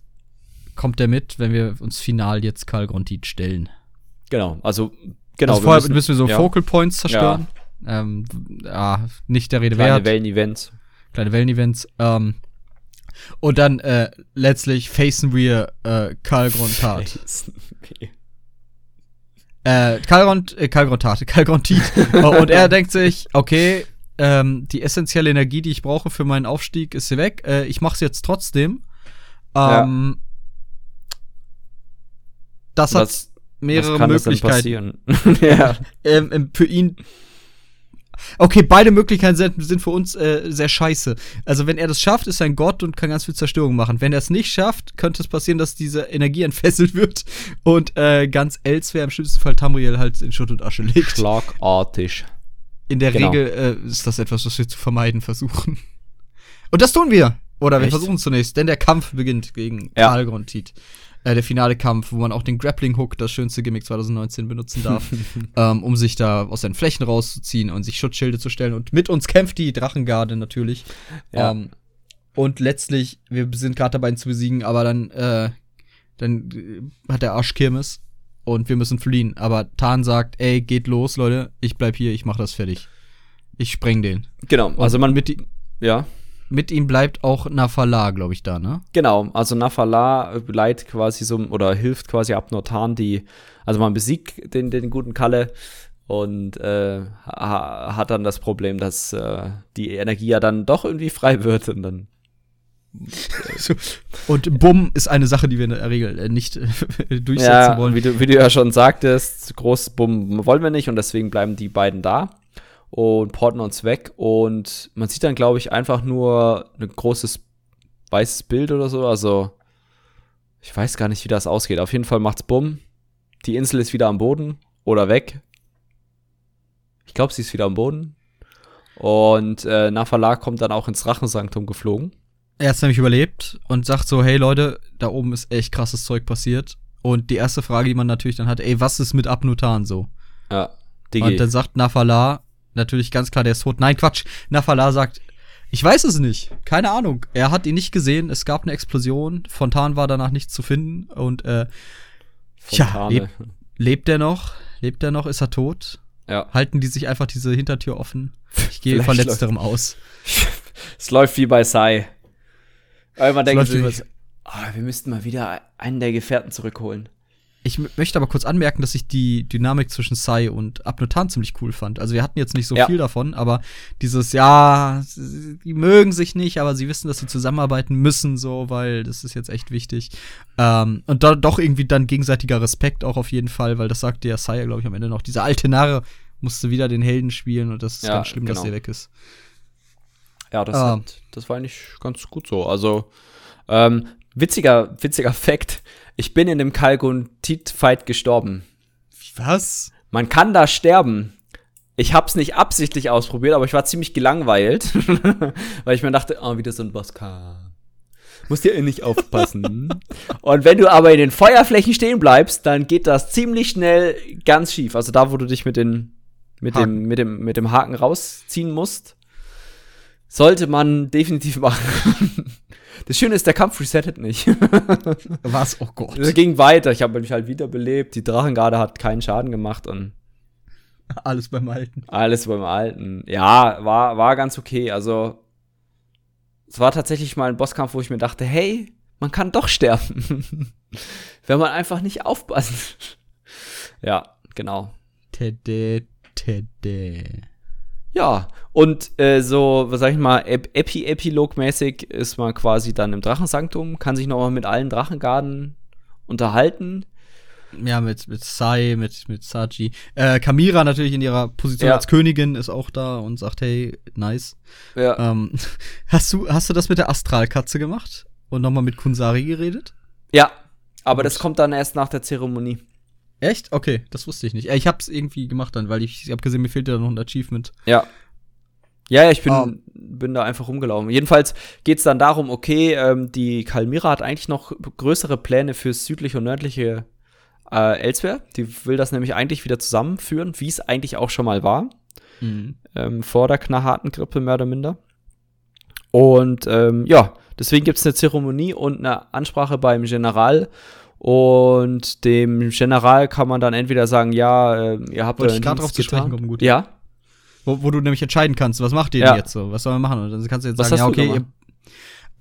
kommt er mit, wenn wir uns final jetzt Karl Grontit stellen. Genau, also genau. also vorher müssen, wir so ja, Focal Points zerstören. Ähm, ja, nicht der Rede kleine wert. Wellen-Events. kleine Wellen-Events. Ähm, und dann äh, letztlich facen wir äh, Karl Grontat. Äh, Kalgrond, äh, Kalgrontat, Kalgrontit. und er denkt sich, okay, ähm, die essentielle Energie, die ich brauche für meinen Aufstieg, ist hier weg. Äh, ich mach's jetzt trotzdem. Ähm, Das hat was, mehrere was Möglichkeiten. passieren? ja. Ähm, ähm, für ihn. Okay, beide Möglichkeiten sind, sind für uns äh, sehr scheiße. Also, wenn er das schafft, ist er ein Gott und kann ganz viel Zerstörung machen. Wenn er es nicht schafft, könnte es passieren, dass diese Energie entfesselt wird und äh, ganz Elsewhere, im schlimmsten Fall Tamriel, halt in Schutt und Asche legt. Schlagartig. In der Genau. Regel äh, ist das etwas, was wir zu vermeiden versuchen. Und das tun wir. Oder wir Echt? versuchen es zunächst, denn der Kampf beginnt gegen Ja. Und Tiet. Äh, der finale Kampf, wo man auch den Grappling Hook, das schönste Gimmick 2019, benutzen darf, ähm, um sich da aus seinen Flächen rauszuziehen und sich Schutzschilde zu stellen. Und mit uns kämpft die Drachengarde natürlich. Ja. Ähm, und letztlich, wir sind gerade dabei, ihn zu besiegen, aber dann, äh, dann äh, hat der Arsch Kirmes und wir müssen fliehen. Aber Tan sagt, ey, geht los, Leute, ich bleib hier, ich mach das fertig. Ich spreng den. Genau, also man mit, i- ja, mit ihm bleibt auch Nafala, glaube ich, da, ne? genau. Also Nafala leitet quasi so oder hilft quasi Abnotan, die, also man besiegt den, den guten Kalle und äh, ha, hat dann das Problem, dass äh, die Energie ja dann doch irgendwie frei wird und dann Und Bumm ist eine Sache, die wir in der Regel äh, nicht äh, durchsetzen ja, wollen. wie du, wie du ja schon sagtest, groß Bumm wollen wir nicht und deswegen bleiben die beiden da und porten uns weg und man sieht dann, glaube ich, einfach nur ein großes weißes Bild oder so, also ich weiß gar nicht, wie das ausgeht. Auf jeden Fall macht's Bumm, die Insel ist wieder am Boden oder weg. Ich glaube, sie ist wieder am Boden. Und äh, Nafala kommt dann auch ins Drachensanktum geflogen. Er hat's nämlich überlebt und sagt so, hey Leute, da oben ist echt krasses Zeug passiert. Und die erste Frage, die man natürlich dann hat, ey, was ist mit Abnutan so? Ja, Digi. Und dann sagt Nafala, natürlich ganz klar, der ist tot. Nein, Quatsch. Nafala sagt, ich weiß es nicht. Keine Ahnung. Er hat ihn nicht gesehen. Es gab eine Explosion. Fontan war danach nicht zu finden. Und äh, tja, Fontane. lebt, lebt er noch? Lebt er noch? Ist er tot? Ja. Halten die sich einfach diese Hintertür offen? Ich gehe von letzterem aus. Es läuft wie bei Sai. Irgendwann denken läuft sie wie immer bei so, ah, wir müssten mal wieder einen der Gefährten zurückholen. Ich möchte aber kurz anmerken, dass ich die Dynamik zwischen Sai und Abnotan ziemlich cool fand. Also wir hatten jetzt nicht so Ja. viel davon, aber dieses, ja, die mögen sich nicht, aber sie wissen, dass sie zusammenarbeiten müssen, so, weil das ist jetzt echt wichtig. Ähm, und da, doch irgendwie dann gegenseitiger Respekt auch auf jeden Fall, weil das sagte ja Sai, glaube ich, am Ende noch. Dieser alte Narre musste wieder den Helden spielen und das ist Ja, ganz schlimm, dass genau. der weg ist. Ja, das, Ah. hat, das war eigentlich ganz gut so. Also, ähm, witziger, witziger Fact. Ich bin in dem Kalgon-Tit-Fight gestorben. Was? Man kann da sterben. Ich hab's nicht absichtlich ausprobiert, aber ich war ziemlich gelangweilt, weil ich mir dachte, oh, wieder so ein Bosskampf. Musst dir eh nicht aufpassen. Und wenn du aber in den Feuerflächen stehen bleibst, dann geht das ziemlich schnell ganz schief. Also da, wo du dich mit, den, mit, dem, mit, dem, mit dem Haken rausziehen musst, sollte man definitiv machen. Das Schöne ist, der Kampf resettet nicht. Was? Oh Gott. Es ging weiter. Ich habe mich halt wiederbelebt. Die Drachengarde hat keinen Schaden gemacht und Alles beim Alten. alles beim Alten. Ja, war, war ganz okay. Also, es war tatsächlich mal ein Bosskampf, wo ich mir dachte, hey, man kann doch sterben. Wenn man einfach nicht aufpasst. ja, genau. Tede, tede. Ja, und äh, so, was sag ich mal, Ep Epi Epilog-mäßig ist man quasi dann im Drachensanktum, kann sich nochmal mit allen Drachengarden unterhalten. Ja, mit, mit Sai, mit, mit Saji. Äh, Kamira natürlich in ihrer Position Ja. als Königin ist auch da und sagt, hey, nice. Ja, Ähm, hast, du, hast du das mit der Astralkatze gemacht? Und nochmal mit Kunsari geredet? ja aber Gut. das kommt dann erst nach der Zeremonie. Echt? Okay, das wusste ich nicht. Ich hab's irgendwie gemacht dann, weil ich, ich hab gesehen, mir fehlt ja noch ein Achievement. Ja. Ja, ja, ich bin, Ah. bin da einfach rumgelaufen. Jedenfalls geht's dann darum, okay, ähm, die Kalmira hat eigentlich noch größere Pläne fürs südliche und nördliche äh, Elsewhere. Die will das nämlich eigentlich wieder zusammenführen, wie es eigentlich auch schon mal war. ähm, vor der knallharten Grippe, mehr oder minder. Und ähm, ja, deswegen gibt es eine Zeremonie und eine Ansprache beim General. Und dem General kann man dann entweder sagen, ja, äh, ihr habt Wollte ich Dienst drauf zu sprechen getan. kommen, gut. Ja, Wo, wo du nämlich entscheiden kannst, was macht ihr Ja. denn jetzt so? Was sollen wir machen? Und dann kannst du jetzt Was sagen, ja, okay,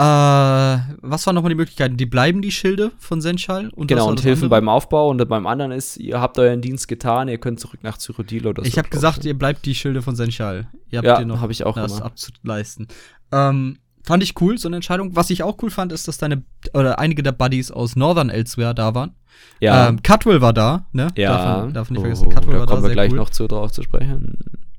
äh, was waren nochmal die Möglichkeiten? Die bleiben die Schilde von Senschal? Und genau, und das helfen andere? beim Aufbau. Und beim anderen ist, ihr habt euren Dienst getan, ihr könnt zurück nach Cyrodiil oder so. Ich habe gesagt, ihr bleibt die Schilde von Senschal. Ihr habt Ja, hab ich auch das gemacht. abzuleisten. Ähm, fand ich cool, so eine Entscheidung. Was ich auch cool fand, ist, dass deine oder einige der Buddies aus Northern Elsewhere da waren. Ja, Ähm, Cutwell war da, ne? ja. Darf man, darf man nicht Oh, vergessen. Cutwell da war da kommen wir gleich cool. noch zu drauf zu sprechen.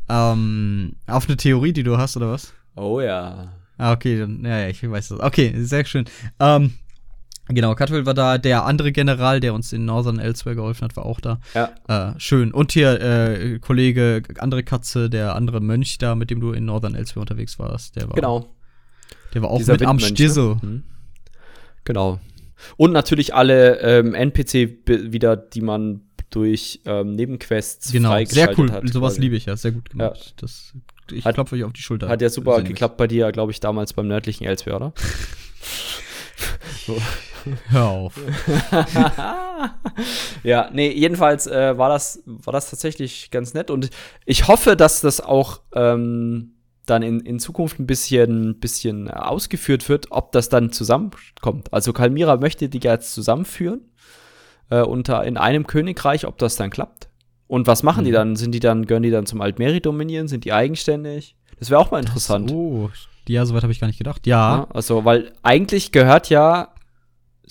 Ähm, auf eine Theorie, die du hast, oder was? Oh ja. Ah, okay, dann, ja, ja, ich weiß das. Okay, sehr schön. Ähm, genau, Cutwell war da. Der andere General, der uns in Northern Elsewhere geholfen hat, war auch da. Ja. Äh, schön. Und hier, äh, Kollege, andere Katze, der andere Mönch da, mit dem du in Northern Elsewhere unterwegs warst, der war. Genau. Der war auch mit am Windmönch, Stissel. Ne? Genau. Und natürlich alle ähm, NPC wieder, die man durch ähm, Nebenquests Genau, sehr freigeschaltet cool. hat. Sowas liebe ich ja, sehr gut gemacht. Das, ich Hat- klopfe euch auf die Schulter. Hat ja super geklappt bei dir, glaube ich, damals beim nördlichen Elsewhere, oder? Hör auf. ja, nee, jedenfalls äh, war, das, war das tatsächlich ganz nett und ich hoffe, dass das auch ähm, dann in, in Zukunft ein bisschen, bisschen ausgeführt wird, ob das dann zusammenkommt. Also Kalmira möchte die jetzt zusammenführen äh, unter in einem Königreich, ob das dann klappt. Und was machen die Mhm. dann? Sind die dann, gehören die dann zum Altmeri dominieren? Sind die eigenständig? Das wäre auch mal interessant. Oh, ja, soweit habe ich gar nicht gedacht. Ja, Ja, also, weil eigentlich gehört ja,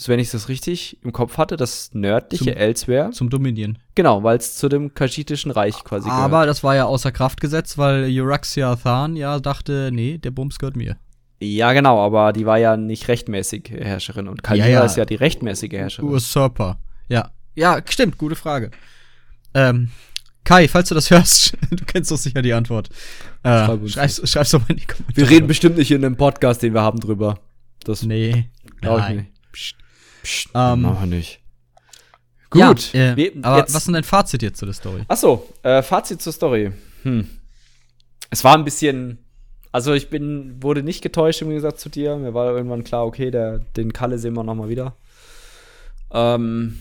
so wenn ich das richtig im Kopf hatte, das nördliche Zum- Elsewhere. zum Dominion. Genau, weil es zu dem kaschitischen Reich quasi Aber das war ja außer Kraft gesetzt, weil Euraxia Than ja dachte, nee, der Bums gehört mir. Ja, genau, aber die war ja nicht rechtmäßig Herrscherin und Kalmira Ja, ja. ist ja die rechtmäßige Herrscherin. Usurper. Ja. Ja, stimmt, gute Frage. Ähm, Kai, falls du das hörst, du kennst doch sicher die Antwort. Äh, schreib's, schreib's doch mal in die Kommentare. Wir reden bestimmt nicht in einem Podcast, den wir haben, drüber. Das Nee, Glaub ich nicht. Psst. Psst, Ähm, machen wir nicht. Ja, Gut. äh, Wir- aber jetzt- was ist denn dein Fazit jetzt zu der Story? Achso, äh, Fazit zur Story. Hm. Es war ein bisschen. Also ich bin, wurde nicht getäuscht im Gegensatz zu dir. Mir war irgendwann klar, okay, der, den Kalle sehen wir noch mal wieder. Ähm.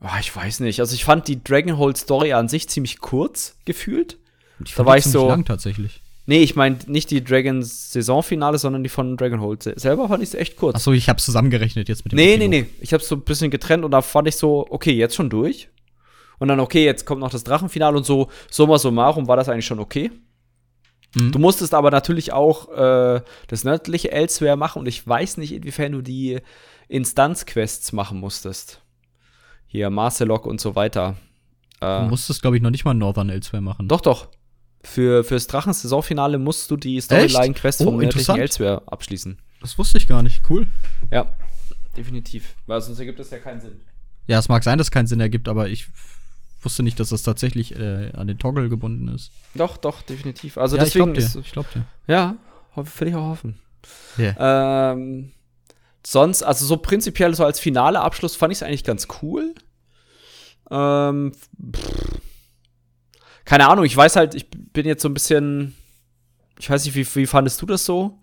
ah, ich weiß nicht. Also ich fand die Dragonhold Story an sich ziemlich kurz gefühlt. Ich da war ich so- lang tatsächlich. Nee, ich meine nicht die Dragons Saisonfinale, sondern die von Dragonhold. Se- Selber fand ich es echt kurz. Achso, ich hab's zusammengerechnet jetzt mit dem Nee, nee, Epilog. nee. Ich hab's so ein bisschen getrennt und da fand ich so, okay, jetzt schon durch. Und dann, okay, jetzt kommt noch das Drachenfinale und so, summa summarum war das eigentlich schon okay. Mhm. Du musstest aber natürlich auch äh, das nördliche Elsewhere machen und ich weiß nicht, inwiefern du die Instanzquests machen musstest. Hier, Marcelok und so weiter. Du Äh, musstest, glaube ich, noch nicht mal Northern Elsewhere machen. doch, doch. Für, fürs Drachen-Saisonfinale musst du die Storyline-Quest Oh, vom nördlichen interessant. Elsewhere abschließen. Das wusste ich gar nicht. Cool. Ja, definitiv. Weil sonst ergibt das ja keinen Sinn. Ja, es mag sein, dass es keinen Sinn ergibt, aber ich wusste nicht, dass das tatsächlich äh, an den Toggle gebunden ist. Doch, doch, definitiv. Also ja, deswegen ich glaub ist, dir. Ich glaub dir. ja, will ich auch hoffen. Ja. Ähm, sonst, also so prinzipiell so als finale Abschluss fand ich es eigentlich ganz cool. Ähm, pff. Keine Ahnung, ich weiß halt, ich bin jetzt so ein bisschen, ich weiß nicht, wie, wie fandest du das so?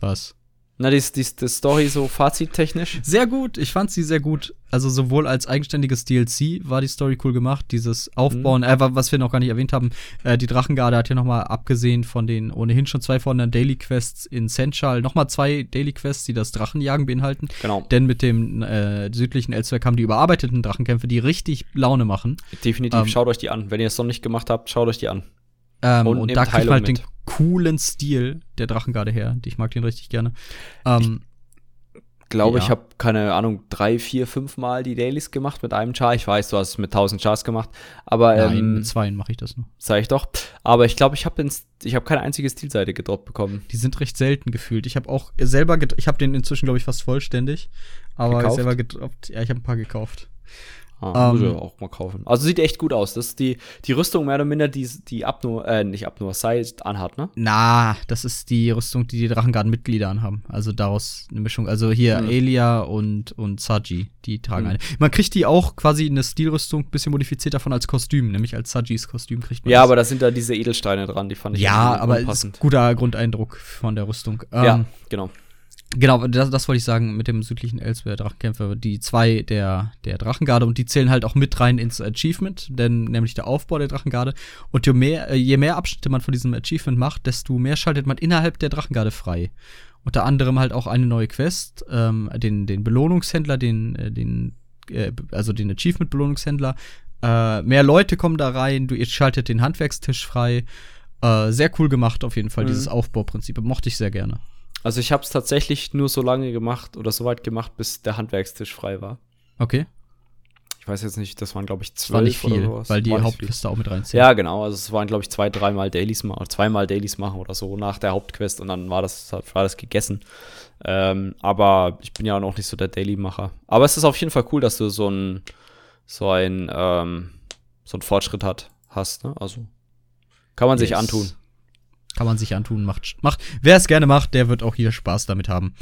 Was? Na, die, die, die Story so fazittechnisch? Sehr gut, ich fand sie sehr gut. Also sowohl als eigenständiges DLC war die Story cool gemacht, dieses Aufbauen, äh, wa- was wir noch gar nicht erwähnt haben, äh, die Drachengarde hat ja noch mal abgesehen von den ohnehin schon zwei vorhandenen Daily Quests in Senchal noch mal zwei Daily Quests, die das Drachenjagen beinhalten. Genau, Denn mit dem äh, südlichen Elsewhere kamen die überarbeiteten Drachenkämpfe, die richtig Laune machen. definitiv. ähm, schaut euch die an. Wenn ihr es noch nicht gemacht habt, schaut euch die an. Ähm, Und und da kriegt man halt den mit. Coolen Stil der Drachengarde her. Ich mag den richtig gerne. Ähm, glaube, Ja. ich habe, keine Ahnung, drei, vier, fünf Mal die Dailies gemacht mit einem Char. Ich weiß, du hast es mit 1000 Chars gemacht, aber nein, ähm, mit zweien mache ich das nur. sag ich doch. Aber ich glaube, ich habe ich habe keine einzige Stilseite gedroppt bekommen. Die sind recht selten gefühlt. Ich habe auch selber, ich habe den inzwischen, glaube ich, fast vollständig. Aber Gekauft? selber gedroppt. Ja, ich habe ein paar gekauft. Ah, muss Ähm, ich auch mal kaufen. Also sieht echt gut aus. Das ist die, die Rüstung mehr oder minder, die, die Abnur, äh, nicht Abnur, Side anhat, ne? Na, das ist die Rüstung, die die Drachengarden-Mitglieder anhaben. Also daraus eine Mischung. Also hier Hm. Elia und, und Saji, die tragen Hm. eine. Man kriegt die auch quasi in eine Stilrüstung, bisschen modifiziert davon als Kostüm, nämlich als Sajis Kostüm kriegt man Ja, das. aber da sind da diese Edelsteine dran, die fand ich Ja, aber ist ein guter Grundeindruck von der Rüstung. Ähm, Ja, genau. Genau, das, das wollte ich sagen mit dem südlichen Elsewhere-Drachenkämpfer. Die zwei der, der Drachengarde und die zählen halt auch mit rein ins Achievement, denn nämlich der Aufbau der Drachengarde. Und je mehr, äh, je mehr Abschnitte man von diesem Achievement macht, desto mehr schaltet man innerhalb der Drachengarde frei. Unter anderem halt auch eine neue Quest, ähm, den, den Belohnungshändler, den, äh, den, äh, also den Achievement-Belohnungshändler. Äh, mehr Leute kommen da rein, du ihr schaltet den Handwerkstisch frei. Äh, sehr cool gemacht auf jeden Fall, Mhm. dieses Aufbauprinzip. Mochte ich sehr gerne. Also ich habe es tatsächlich nur so lange gemacht oder so weit gemacht, bis der Handwerkstisch frei war. Okay. Ich weiß jetzt nicht, das waren glaube ich zwölf war nicht viel, oder sowas. weil die War. Hauptqueste auch mit reinzählt. Ja, genau. Also es waren, glaube ich, zwei, dreimal Dailies machen, zweimal Dailies machen oder so nach der Hauptquest und dann war das, war das gegessen. Ähm, aber ich bin ja noch nicht so der Daily-Macher. Aber es ist auf jeden Fall cool, dass du so ein, so ein, ähm, so ein Fortschritt hat, hast, ne? Also kann man sich Yes. antun. Kann man sich antun, macht, macht. Wer es gerne macht, der wird auch hier Spaß damit haben.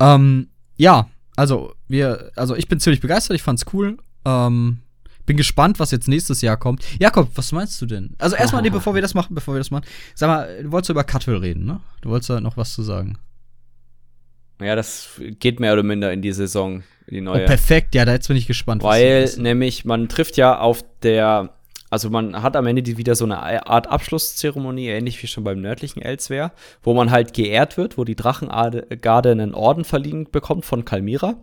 Ähm, ja, also wir, also ich bin ziemlich begeistert, ich fand's cool. Ähm, bin gespannt, was jetzt nächstes Jahr kommt. Jakob, was meinst du denn? Also erstmal, nee, bevor wir das machen, bevor wir das machen, sag mal, du wolltest über Cutwell reden, ne? Du wolltest da noch was zu sagen. Ja, das geht mehr oder minder in die Saison, in die Oh, neue. perfekt, ja, da jetzt bin ich gespannt. Weil nämlich man trifft ja auf der, also man hat am Ende die, wieder so eine Art Abschlusszeremonie, ähnlich wie schon beim nördlichen Elsewhere, wo man halt geehrt wird, wo die Drachengarde einen Orden verliehen bekommt von Kalmira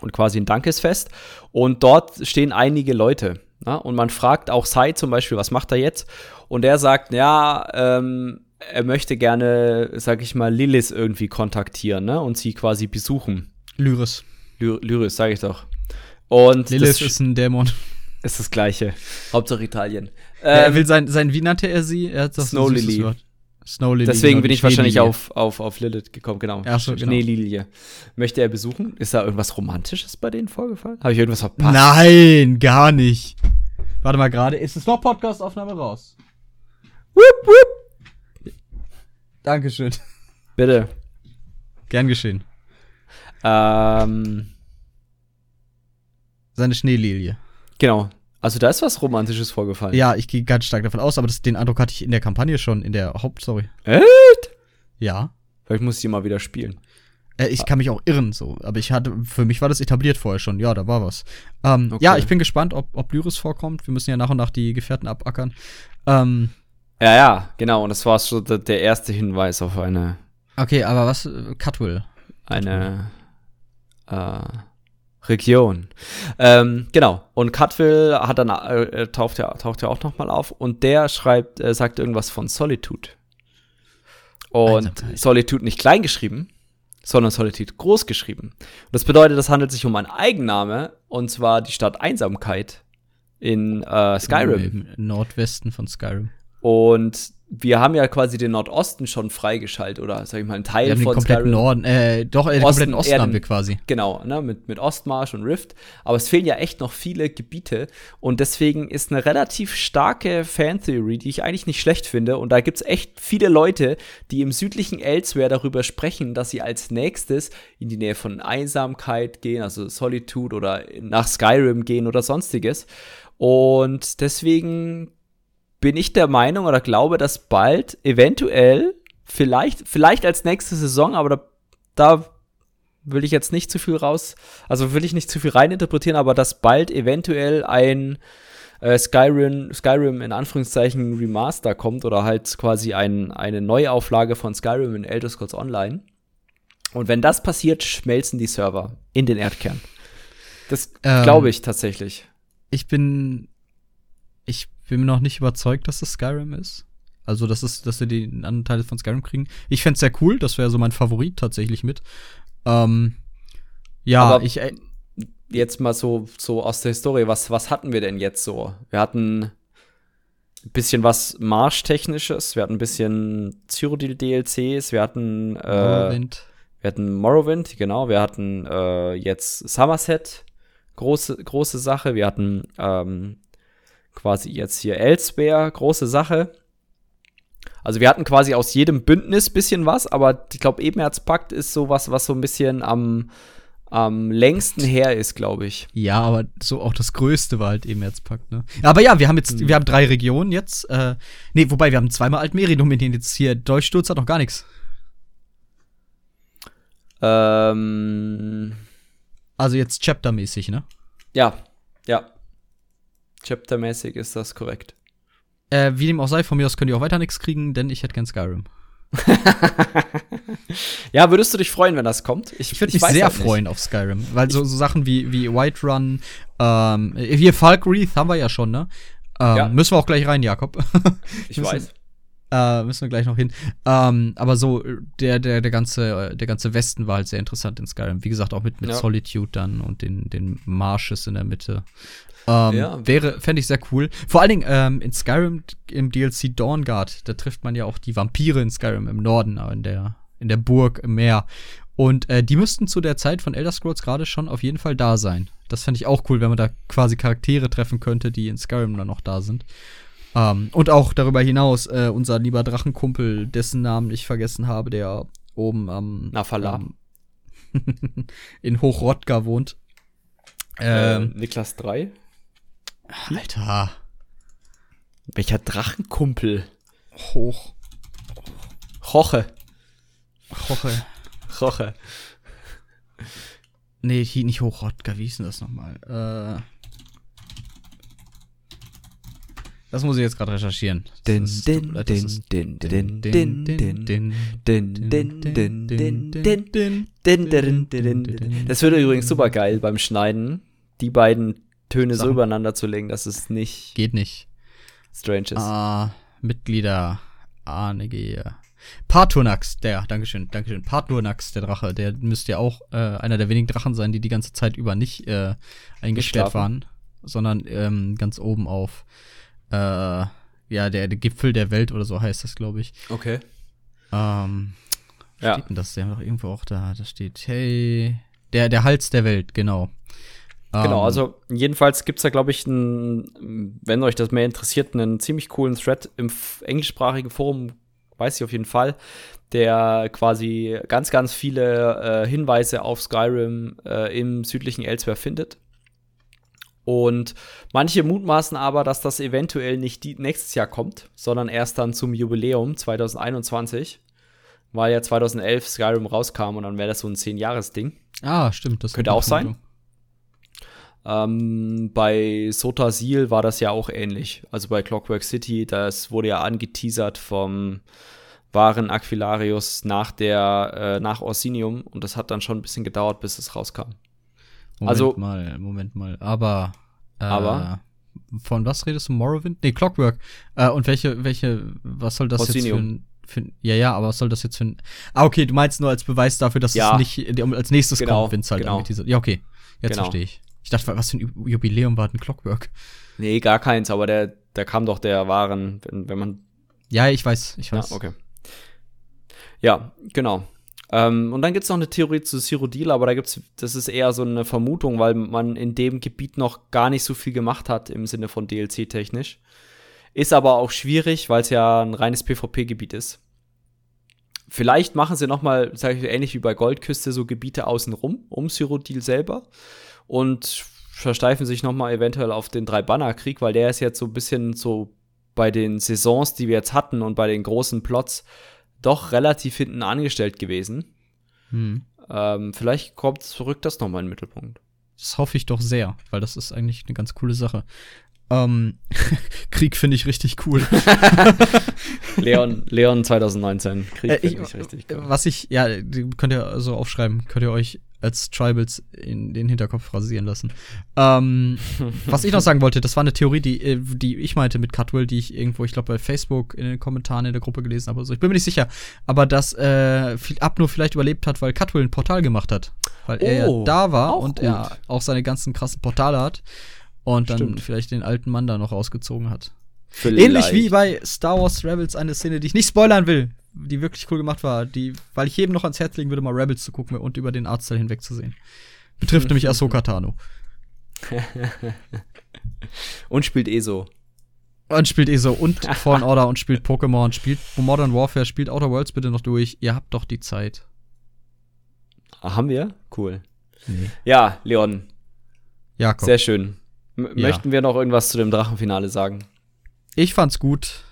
und quasi ein Dankesfest. Und dort stehen einige Leute. Na? Und man fragt auch Sai zum Beispiel, was macht er jetzt? Und er sagt, ja, ähm, er möchte gerne, sag ich mal, Lilith irgendwie kontaktieren ne? und sie quasi besuchen. Lyris. Ly Lyris, sage ich doch. Und Lilith ist ein Dämon. Ist das Gleiche. Hauptsache Italien. er Ähm, will sein, sein, wie nannte er sie? Er hat das Snow Lily. Wort. Snow Lily. deswegen bin ich wahrscheinlich auf, auf, auf Lilith gekommen, genau. Ach so, genau. Schneelilie. Möchte er besuchen? Ist da irgendwas Romantisches bei denen vorgefallen? Habe ich irgendwas verpasst? Nein, gar nicht. Warte mal gerade, ist es noch Podcast-Aufnahme raus? Wupp, wupp. Dankeschön. Bitte. Gern geschehen. Ähm, Seine Schneelilie. Genau. Also da ist was Romantisches vorgefallen. Ja, ich gehe ganz stark davon aus, aber das, den Eindruck hatte ich in der Kampagne schon, in der Hauptstory. Echt? Ja. Vielleicht muss ich die mal wieder spielen. Äh, ich kann mich auch irren, so. Aber ich hatte, für mich war das etabliert vorher schon. Ja, da war was. Ähm, Okay. Ja, ich bin gespannt, ob, ob Lyris vorkommt. Wir müssen ja nach und nach die Gefährten abackern. Ähm, Ja, ja, genau. Und das war so der, der erste Hinweis auf eine, okay, aber was? äh, Cutwell. eine äh, Region. Ähm, genau. Und Cutwell hat dann äh, taucht ja taucht ja auch noch mal auf und der schreibt äh, sagt irgendwas von Solitude. Und Einsamkeit. Solitude nicht klein geschrieben, sondern Solitude groß geschrieben. Und das bedeutet, es handelt sich um einen Eigenname und zwar die Stadt Einsamkeit in äh, Skyrim. Im Nordwesten von Skyrim. Und wir haben ja quasi den Nordosten schon freigeschaltet oder sag ich mal einen Teil Wir haben den von kompletten Skyrim. Norden, äh, doch, äh, den Osten, kompletten Osten Erden. haben wir quasi. Genau, ne, mit, mit Ostmarsch und Rift. Aber es fehlen ja echt noch viele Gebiete. Und deswegen ist eine relativ starke Fan-Theory, die ich eigentlich nicht schlecht finde. Und da gibt's echt viele Leute, die im südlichen Elsewhere darüber sprechen, dass sie als nächstes in die Nähe von Einsamkeit gehen, also Solitude oder nach Skyrim gehen oder sonstiges. Und deswegen bin ich der Meinung oder glaube, dass bald eventuell, vielleicht, vielleicht als nächste Saison, aber da, da will ich jetzt nicht zu viel raus, also will ich nicht zu viel reininterpretieren, aber dass bald eventuell ein äh, Skyrim, Skyrim in Anführungszeichen Remaster kommt oder halt quasi ein, eine Neuauflage von Skyrim in Elder Scrolls Online. Und wenn das passiert, schmelzen die Server in den Erdkern. Das Ähm, glaube ich tatsächlich. Ich bin, ich bin noch nicht überzeugt, dass das Skyrim ist. Also, dass, es, dass wir den anderen Teil von Skyrim kriegen. Ich fänd's sehr cool, das wäre so mein Favorit tatsächlich mit. Ähm, ja, Aber ich, äh, jetzt mal so, so aus der Historie, was, was hatten wir denn jetzt so? Wir hatten ein bisschen was Marschtechnisches, wir hatten ein bisschen Cyrodiil-DLCs, wir hatten äh, Morrowind. wir hatten Morrowind, genau, wir hatten äh, jetzt Somerset, große, große Sache, wir hatten ähm, quasi jetzt hier Elsewhere, große Sache. Also wir hatten quasi aus jedem Bündnis bisschen was, aber ich glaube, Ebenerzpakt ist sowas, was so ein bisschen am, am längsten her ist, glaube ich. Ja, aber so auch das Größte war halt eben jetzt packt, ne? Aber ja, wir haben jetzt, Hm. wir haben drei Regionen jetzt. Äh, nee, wobei, wir haben zweimal Altmeri nominiert jetzt hier. Durchsturz hat noch gar nichts. Ähm, Also jetzt Chapter-mäßig, ne? ja, ja. Chaptermäßig ist das korrekt. Äh, wie dem auch sei, von mir aus könnt ihr auch weiter nichts kriegen, denn ich hätte gern Skyrim. Ja, würdest du dich freuen, wenn das kommt? Ich würde mich sehr halt freuen auf Skyrim, weil so, so Sachen wie, wie Whiterun, ähm, hier Falkreath haben wir ja schon, ne? Ähm, Ja. Müssen wir auch gleich rein, Jakob. Ich weiß. Äh, müssen wir gleich noch hin. Ähm, aber so, der, der, der ganze, der ganze Westen war halt sehr interessant in Skyrim. Wie gesagt, auch mit, mit Ja. Solitude dann und den, den Marshes in der Mitte. Ähm, Ja. Wäre, fände ich sehr cool. Vor allen Dingen, ähm, in Skyrim, im DLC Dawnguard, da trifft man ja auch die Vampire in Skyrim im Norden, in der, in der Burg im Meer. Und äh, die müssten zu der Zeit von Elder Scrolls gerade schon auf jeden Fall da sein. Das fände ich auch cool, wenn man da quasi Charaktere treffen könnte, die in Skyrim dann noch da sind. Ähm, und auch darüber hinaus äh, unser lieber Drachenkumpel, dessen Namen ich vergessen habe, der oben am Nafala. ähm, in Hochrodka wohnt. Ähm, Ähm, Niklas 3. Alter, Welcher Drachenkumpel? hoch, Roche. Roche. Roche. Nee, hier nicht Hochrodka, wie hieß denn das nochmal? Äh, Das muss ich jetzt gerade recherchieren. Das würde übrigens super geil beim Schneiden, die beiden Töne so übereinander zu legen, dass es nicht. Geht nicht. Strange ist. Ah, Mitglieder. Arnege. Parturnax, der, Dankeschön, Dankeschön. Parturnax, der Drache, der müsste ja auch äh, einer der wenigen Drachen sein, die die ganze Zeit über nicht äh, eingestellt waren, sondern ähm, ganz oben auf äh, ja, der, der Gipfel der Welt oder so heißt das, glaube ich. Okay. Ähm, Ja. steht denn das? Der haben doch irgendwo auch da, da steht, hey, der, der Hals der Welt, genau. Genau, Ähm, also jedenfalls gibt es da, glaube ich, einen, wenn euch das mehr interessiert, einen ziemlich coolen Thread im englischsprachigen Forum, weiß ich auf jeden Fall, der quasi ganz, ganz viele äh, Hinweise auf Skyrim äh, im südlichen Elsewhere findet. Und manche mutmaßen aber, dass das eventuell nicht nächstes Jahr kommt, sondern erst dann zum Jubiläum 2021, weil ja 2011 Skyrim rauskam und dann wäre das so ein 10-Jahres-Ding. Ah, stimmt. Das Könnte auch sein. Ähm, bei Sota Seal war das ja auch ähnlich. Also bei Clockwork City, das wurde ja angeteasert vom wahren Aquilarius nach der, äh, nach Orsinium und das hat dann schon ein bisschen gedauert, bis es rauskam. Moment Also- mal, Moment mal. Aber. Äh, Aber? Von was redest du? Morrowind? Nee, Clockwork. Äh, und welche, welche, was soll das Orsinium. jetzt für ein, für. Ja, ja, aber was soll das jetzt für ein. Ah, okay, du meinst nur als Beweis dafür, dass Ja. es nicht als nächstes Genau, kommt, wenn es halt genau. angeteasert Ja, okay. Jetzt Genau. verstehe ich. Ich dachte, was für ein Ju- Jubiläum war denn Clockwork? Nee, gar keins, aber der, der kam doch der wahren, wenn, wenn man Ja, ich weiß, ich Ja, weiß. okay. Ja, genau. Ähm, und dann gibt es noch eine Theorie zu Cyrodiil, aber da gibt's, das ist eher so eine Vermutung, weil man in dem Gebiet noch gar nicht so viel gemacht hat im Sinne von DLC-technisch. Ist aber auch schwierig, weil es ja ein reines PvP-Gebiet ist. Vielleicht machen sie noch mal, sage ich ähnlich wie bei Goldküste, so Gebiete außenrum, um Cyrodiil selber und versteifen sich noch mal eventuell auf den Drei-Banner-Krieg, weil der ist jetzt so ein bisschen so bei den Saisons, die wir jetzt hatten und bei den großen Plots doch relativ hinten angestellt gewesen. Hm. Ähm, vielleicht kommt zurück das nochmal in den Mittelpunkt. Das hoffe ich doch sehr, weil das ist eigentlich eine ganz coole Sache. Ähm, Krieg finde ich richtig cool. Leon, Leon 2019. Krieg Äh, finde ich richtig cool. Was ich, ja, könnt ihr so aufschreiben, könnt ihr euch als Tribals in den Hinterkopf rasieren lassen. Ähm, was ich noch sagen wollte, das war eine Theorie, die, äh, die ich meinte mit Cutwell, die ich irgendwo, ich glaube, bei Facebook in den Kommentaren in der Gruppe gelesen habe. oder So. Ich bin mir nicht sicher, aber dass äh, Abnur vielleicht überlebt hat, weil Cutwell ein Portal gemacht hat. Weil er Oh, ja da war und gut. er auch seine ganzen krassen Portale hat und dann Stimmt. vielleicht den alten Mann da noch rausgezogen hat. Vielleicht. Ähnlich wie bei Star Wars Rebels eine Szene, die ich nicht spoilern will, die wirklich cool gemacht war, die, weil ich jedem noch ans Herz legen würde, mal Rebels zu gucken und über den Arztteil hinwegzusehen. Betrifft nämlich Ahsoka Tano. Und spielt eh so. Und spielt ESO und Fallen Order und spielt Pokémon, spielt Modern Warfare, spielt Outer Worlds bitte noch durch. Ihr habt doch die Zeit. Ah, haben wir? Cool. Nee. Ja, Leon, Jakob. sehr schön. M Ja. Möchten wir noch irgendwas zu dem Drachenfinale sagen? Ich fand's gut.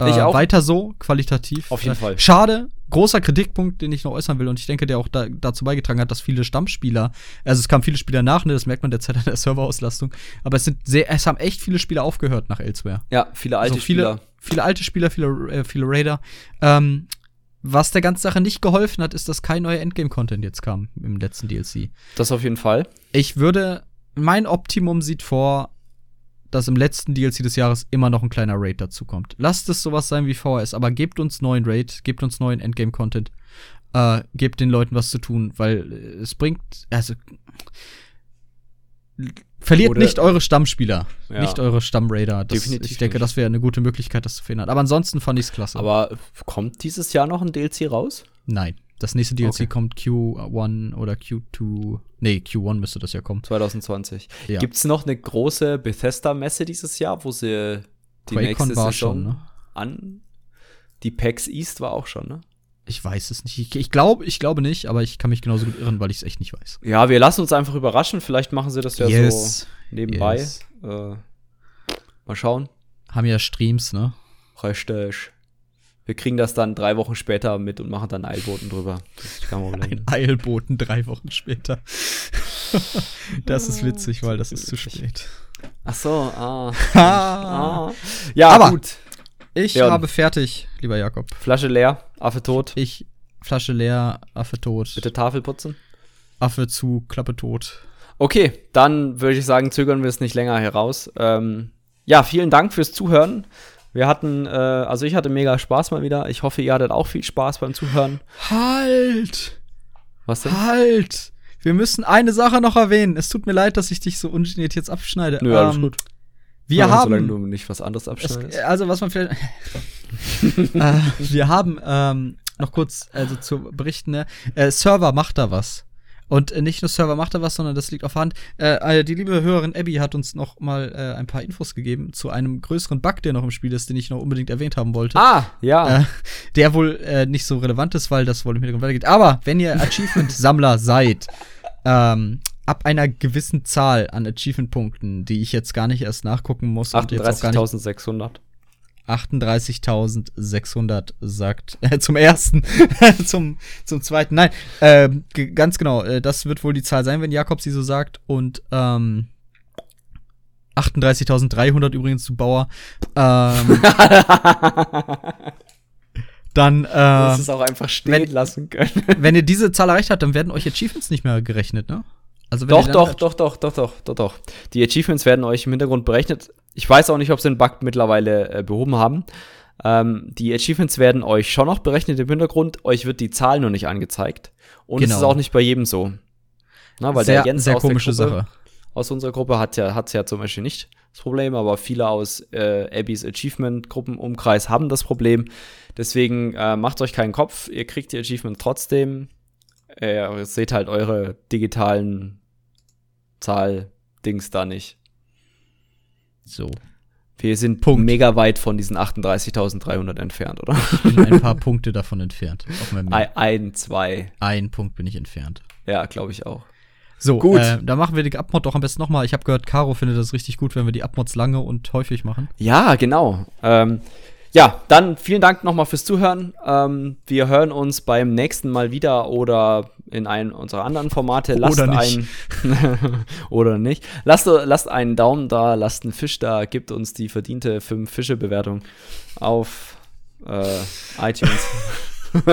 Äh, Ich auch. Weiter so, qualitativ. Auf jeden Fall. Schade, großer Kritikpunkt, den ich noch äußern will und ich denke, der auch da, dazu beigetragen hat, dass viele Stammspieler, also es kamen viele Spieler nach, ne, das merkt man derzeit an der Serverauslastung, aber es sind sehr, es haben echt viele Spieler aufgehört nach Elsewhere. Ja, viele alte also viele, Spieler. viele alte Spieler, viele, äh, viele Raider. Ähm, was der ganzen Sache nicht geholfen hat, ist, dass kein neuer Endgame-Content jetzt kam im letzten DLC. Das auf jeden Fall. Ich würde, mein Optimum sieht vor, dass im letzten DLC des Jahres immer noch ein kleiner Raid dazu kommt. Lasst es sowas sein wie VHS, aber gebt uns neuen Raid, gebt uns neuen Endgame-Content, äh, gebt den Leuten was zu tun, weil äh, es bringt, also verliert Oder- nicht eure Stammspieler, Ja. nicht eure Stammraider. Das, Definitiv ich denke, nicht. das wäre eine gute Möglichkeit, das zu verhindern. Aber ansonsten fand ich es klasse. Aber kommt dieses Jahr noch ein DLC raus? Nein, das nächste DLC Okay. kommt Q1 oder Q2. Nee, Q1 müsste das ja kommen. 2020. Ja. Gibt es noch eine große Bethesda-Messe dieses Jahr, wo sie die QuakeCon nächste Saison schon, ne? an. Die PAX East war auch schon, ne? Ich weiß es nicht. Ich, ich glaube, ich glaube nicht, aber ich kann mich genauso gut irren, weil ich es echt nicht weiß. Ja, wir lassen uns einfach überraschen. Vielleicht machen sie das ja so nebenbei. Yes. Äh, mal schauen. Haben ja Streams, ne? Richtig. Wir kriegen das dann drei Wochen später mit und machen dann Eilboten drüber. Ein Eilboten drei Wochen später. das ist witzig, weil das ist zu spät. Ach so, ah. Ah. ah. Ja, Aber- gut. Ich Ja. habe fertig, lieber Jakob. Flasche leer, Affe tot. Ich, Flasche leer, Affe tot. Bitte Tafel putzen. Affe zu, Klappe tot. Okay, dann würde ich sagen, zögern wir es nicht länger heraus. Ähm, ja, vielen Dank fürs Zuhören. Wir hatten, äh, also ich hatte mega Spaß mal wieder. Ich hoffe, ihr hattet auch viel Spaß beim Zuhören. Halt! Was denn? Halt! Wir müssen eine Sache noch erwähnen. Es tut mir leid, dass ich dich so ungeniert jetzt abschneide. Nö, alles Ähm, gut. Wir Ja, haben. Solange du nicht was anderes Es, abschneidest. also, was man vielleicht. äh, wir haben ähm, noch kurz also zu berichten, ne? Äh, Server macht da was. Und äh, nicht nur Server macht da was, sondern das liegt auf der Hand. Äh, äh, die liebe Hörerin Abby hat uns noch mal äh, ein paar Infos gegeben zu einem größeren Bug, der noch im Spiel ist, den ich noch unbedingt erwähnt haben wollte. ah, ja. Äh, der wohl äh, nicht so relevant ist, weil das wohl im Hintergrund weitergeht. Aber wenn ihr Achievement-Sammler seid, ähm, ab einer gewissen Zahl an Achievement-Punkten, die ich jetzt gar nicht erst nachgucken muss und jetzt auch gar nicht 38.600. 38.600 sagt äh, zum ersten, zum, zum zweiten. Nein, ge- ganz genau. Äh, das wird wohl die Zahl sein, wenn Jakob sie so sagt. Und ähm, 38.300 übrigens zu Bauer. Ähm, dann, Das äh, ist auch einfach stehen wenn- lassen können. wenn ihr diese Zahl erreicht habt, dann werden euch Achievements nicht mehr gerechnet, ne? Also wenn Doch, doch, doch, doch, doch, doch, doch, doch. Die Achievements werden euch im Hintergrund berechnet. Ich weiß auch nicht, ob sie den Bug mittlerweile äh, behoben haben. Ähm, die Achievements werden euch schon noch berechnet im Hintergrund. Euch wird die Zahl nur nicht angezeigt. Und es Genau. ist auch nicht bei jedem so. Na, weil sehr, der Jens sehr aus komische Gruppe, Sache. aus unserer Gruppe hat ja, hat's ja zum Beispiel nicht das Problem, aber viele aus äh, Abbys Achievement-Gruppenumkreis haben das Problem. Deswegen äh, macht euch keinen Kopf, ihr kriegt die Achievement trotzdem. Äh, ihr seht halt eure digitalen Zahl-Dings da nicht. So. Wir sind Punkt. mega weit von diesen 38.300 entfernt, oder? Bin ein paar Punkte davon entfernt. Ein, zwei. Ein Punkt bin ich entfernt. Ja, glaube ich auch. So, Gut. Äh, da machen wir die Abmod doch am besten nochmal. Ich habe gehört, Caro findet das richtig gut, wenn wir die Abmods lange und häufig machen. Ja, genau. Ähm, ja, dann vielen Dank nochmal fürs Zuhören. Ähm, wir hören uns beim nächsten Mal wieder oder in einem unserer anderen Formate. Lasst Oder nicht. ein oder nicht. Lasst, lasst einen Daumen da, lasst einen Fisch da, gibt uns die verdiente 5 Fische Bewertung auf äh, iTunes.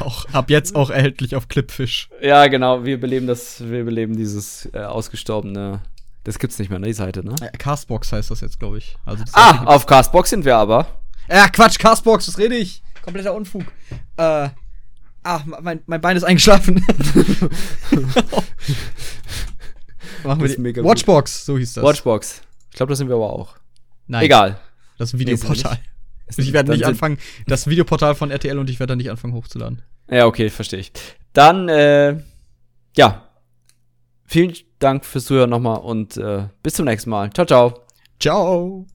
Auch ab jetzt auch erhältlich auf Clipfish. ja, genau. Wir beleben das, wir beleben dieses äh, ausgestorbene. Das gibt's nicht mehr, ne, die Seite, ne? Äh, Castbox heißt das jetzt, glaube ich. Also das Ah, auf Castbox sind wir aber. äh, Quatsch, Castbox, was rede ich? Kompletter Unfug. Äh, ach, mein, mein Bein ist eingeschlafen. Machen wir Das die mega gut. Watchbox, so hieß das. Watchbox. Ich glaube, das sind wir aber auch. Nein, Egal. das ist ein Nee, Videoportal. nicht. ich werde nicht anfangen, das Videoportal von RTL und ich werde da nicht anfangen hochzuladen. Ja, okay, verstehe ich. Dann, äh, ja. Vielen Dank fürs Zuhören nochmal und äh, bis zum nächsten Mal. Ciao, ciao. Ciao.